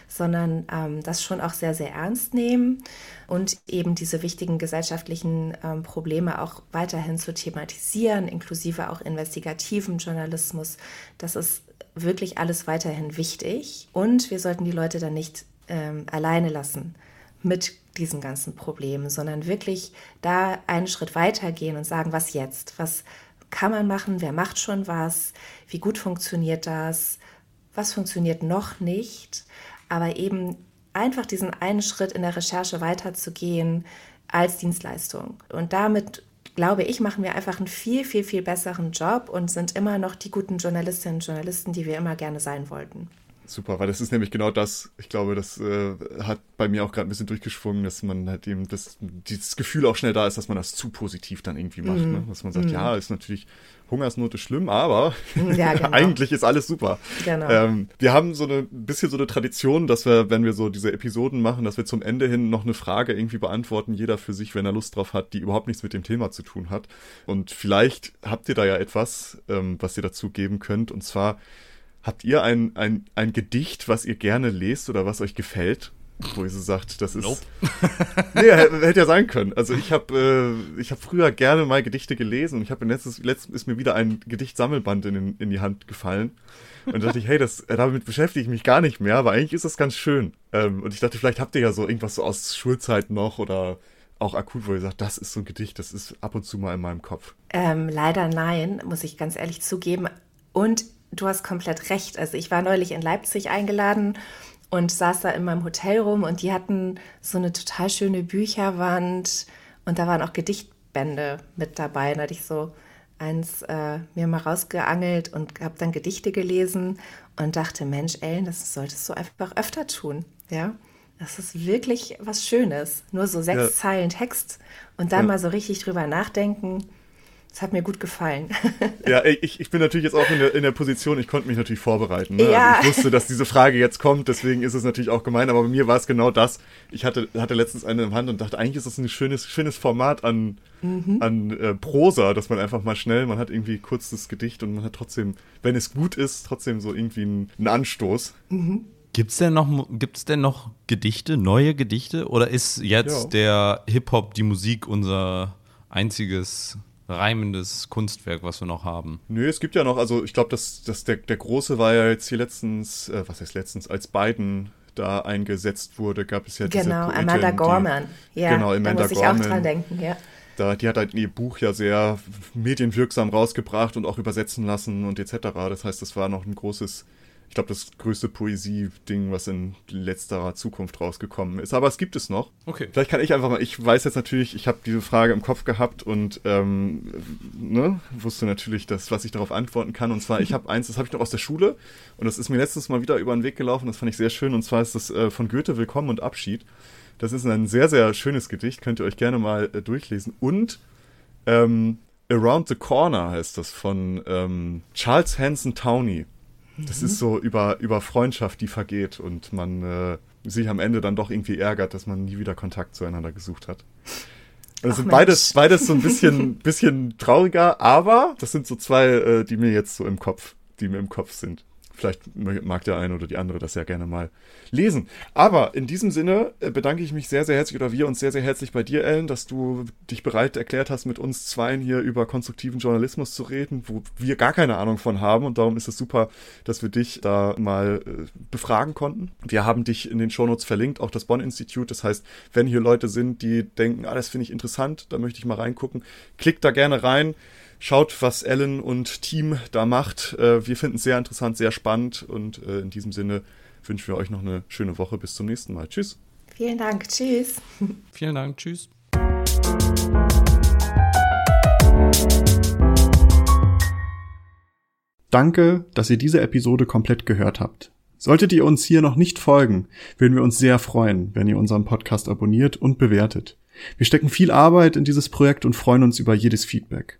S3: sondern ähm, das schon auch sehr, sehr ernst nehmen und eben diese wichtigen gesellschaftlichen ähm, Probleme auch weiterhin zu thematisieren, inklusive auch investigativen Journalismus. Das ist wirklich alles weiterhin wichtig und wir sollten die Leute dann nicht ähm, alleine lassen mit diesen ganzen Problemen, sondern wirklich da einen Schritt weiter gehen und sagen, was jetzt? Was kann man machen? Wer macht schon was? Wie gut funktioniert das? Was funktioniert noch nicht? Aber eben einfach diesen einen Schritt in der Recherche weiterzugehen als Dienstleistung. Und damit glaube ich, machen wir einfach einen viel, viel, viel besseren Job und sind immer noch die guten Journalistinnen und Journalisten, die wir immer gerne sein wollten.
S1: Super, weil das ist nämlich genau das, ich glaube, das äh, hat bei mir auch gerade ein bisschen durchgeschwungen, dass man halt eben das, dieses Gefühl auch schnell da ist, dass man das zu positiv dann irgendwie macht. Mm. Ne? Dass man sagt, mm. ja, ist natürlich Hungersnot ist schlimm, aber ja, [LAUGHS] genau. eigentlich ist alles super. Genau. Ähm, wir haben so eine bisschen so eine Tradition, dass wir, wenn wir so diese Episoden machen, dass wir zum Ende hin noch eine Frage irgendwie beantworten, jeder für sich, wenn er Lust drauf hat, die überhaupt nichts mit dem Thema zu tun hat. Und vielleicht habt ihr da ja etwas, ähm, was ihr dazu geben könnt. Und zwar habt ihr ein, ein, ein Gedicht, was ihr gerne lest oder was euch gefällt? Wo ihr so sagt, das ist. Nope. [LAUGHS] nee, hätte ja sein können. Also ich habe äh, ich habe früher gerne mal Gedichte gelesen und ich habe letztes letztens ist mir wieder ein Gedichtsammelband in, in die Hand gefallen und dachte ich, hey, das damit beschäftige ich mich gar nicht mehr, aber eigentlich ist das ganz schön. Ähm, und ich dachte, vielleicht habt ihr ja so irgendwas so aus Schulzeit noch oder auch akut, wo ihr sagt, das ist so ein Gedicht, das ist ab und zu mal in meinem Kopf.
S3: Ähm, leider nein, muss ich ganz ehrlich zugeben. Und du hast komplett recht. Also ich war neulich in Leipzig eingeladen und saß da in meinem Hotel rum und die hatten so eine total schöne Bücherwand und da waren auch Gedichtbände mit dabei. Da hatte ich so eins äh, mir mal rausgeangelt und habe dann Gedichte gelesen und dachte, Mensch, Ellen, das solltest du einfach öfter tun. Ja, das ist wirklich was Schönes. Nur so sechs ja. Zeilen Text und dann ja. mal so richtig drüber nachdenken. Das hat mir gut gefallen. [LAUGHS]
S1: Ja, ich, ich bin natürlich jetzt auch in der, in der Position, ich konnte mich natürlich vorbereiten. Ne? Ja. Also ich wusste, dass diese Frage jetzt kommt, deswegen ist es natürlich auch gemein, aber bei mir war es genau das. Ich hatte, hatte letztens eine in der Hand und dachte, eigentlich ist das ein schönes, schönes Format an, mhm. an äh, Prosa, dass man einfach mal schnell, man hat irgendwie kurz das Gedicht und man hat trotzdem, wenn es gut ist, trotzdem so irgendwie einen, einen Anstoß.
S2: Mhm. Gibt's denn noch, gibt's denn noch Gedichte, neue Gedichte? Oder ist jetzt ja. der Hip-Hop, die Musik unser einziges reimendes Kunstwerk, was wir noch haben.
S1: Nö, es gibt ja noch, also ich glaube, dass das der, der große war ja jetzt hier letztens, äh, was heißt letztens, als Biden da eingesetzt wurde, gab es ja
S3: diese Genau, Amanda Gorman.
S1: Die, ja, genau, Amanda da muss ich
S3: Gorman, auch dran denken, ja.
S1: Da, die hat halt ihr Buch ja sehr medienwirksam rausgebracht und auch übersetzen lassen und etc. Das heißt, das war noch ein großes glaube, das größte Poesie-Ding, was in letzterer Zukunft rausgekommen ist. Aber es gibt es noch.
S2: Okay.
S1: Vielleicht kann ich einfach mal, ich weiß jetzt natürlich, ich habe diese Frage im Kopf gehabt und ähm, ne, wusste natürlich, das, was ich darauf antworten kann. Und zwar, ich habe eins, das habe ich noch aus der Schule und das ist mir letztens mal wieder über den Weg gelaufen, das fand ich sehr schön. Und zwar ist das äh, von Goethe Willkommen und Abschied. Das ist ein sehr, sehr schönes Gedicht, könnt ihr euch gerne mal äh, durchlesen. Und ähm, Around the Corner heißt das von ähm, Charles Hanson Towney. Das ist so über, über Freundschaft, die vergeht und man äh, sich am Ende dann doch irgendwie ärgert, dass man nie wieder Kontakt zueinander gesucht hat. Das sind
S3: Mensch.
S1: beides, beides so ein bisschen, [LAUGHS] bisschen trauriger, aber das sind so zwei, äh, die mir jetzt so im Kopf, die mir im Kopf sind. Vielleicht mag der eine oder die andere das ja gerne mal lesen. Aber in diesem Sinne äh, bedanke ich mich sehr, sehr herzlich oder wir uns sehr, sehr herzlich bei dir, Ellen, dass du dich bereit erklärt hast, mit uns Zweien hier über konstruktiven Journalismus zu reden, wo wir gar keine Ahnung von haben. Und darum ist es super, dass wir dich da mal äh, befragen konnten. Wir haben dich in den Shownotes verlinkt, auch das Bonn-Institut. Das heißt, wenn hier Leute sind, die denken, ah, das finde ich interessant, da möchte ich mal reingucken, klickt da gerne rein. Schaut, was Ellen und Team da macht. Äh, wir finden es sehr interessant, sehr spannend und äh, in diesem Sinne wünschen wir euch noch eine schöne Woche. Bis zum nächsten Mal. Tschüss.
S3: Vielen Dank. Tschüss. [LAUGHS]
S2: Vielen Dank. Tschüss.
S4: Danke, dass ihr diese Episode komplett gehört habt. Solltet ihr uns hier noch nicht folgen, würden wir uns sehr freuen, wenn ihr unseren Podcast abonniert und bewertet. Wir stecken viel Arbeit in dieses Projekt und freuen uns über jedes Feedback.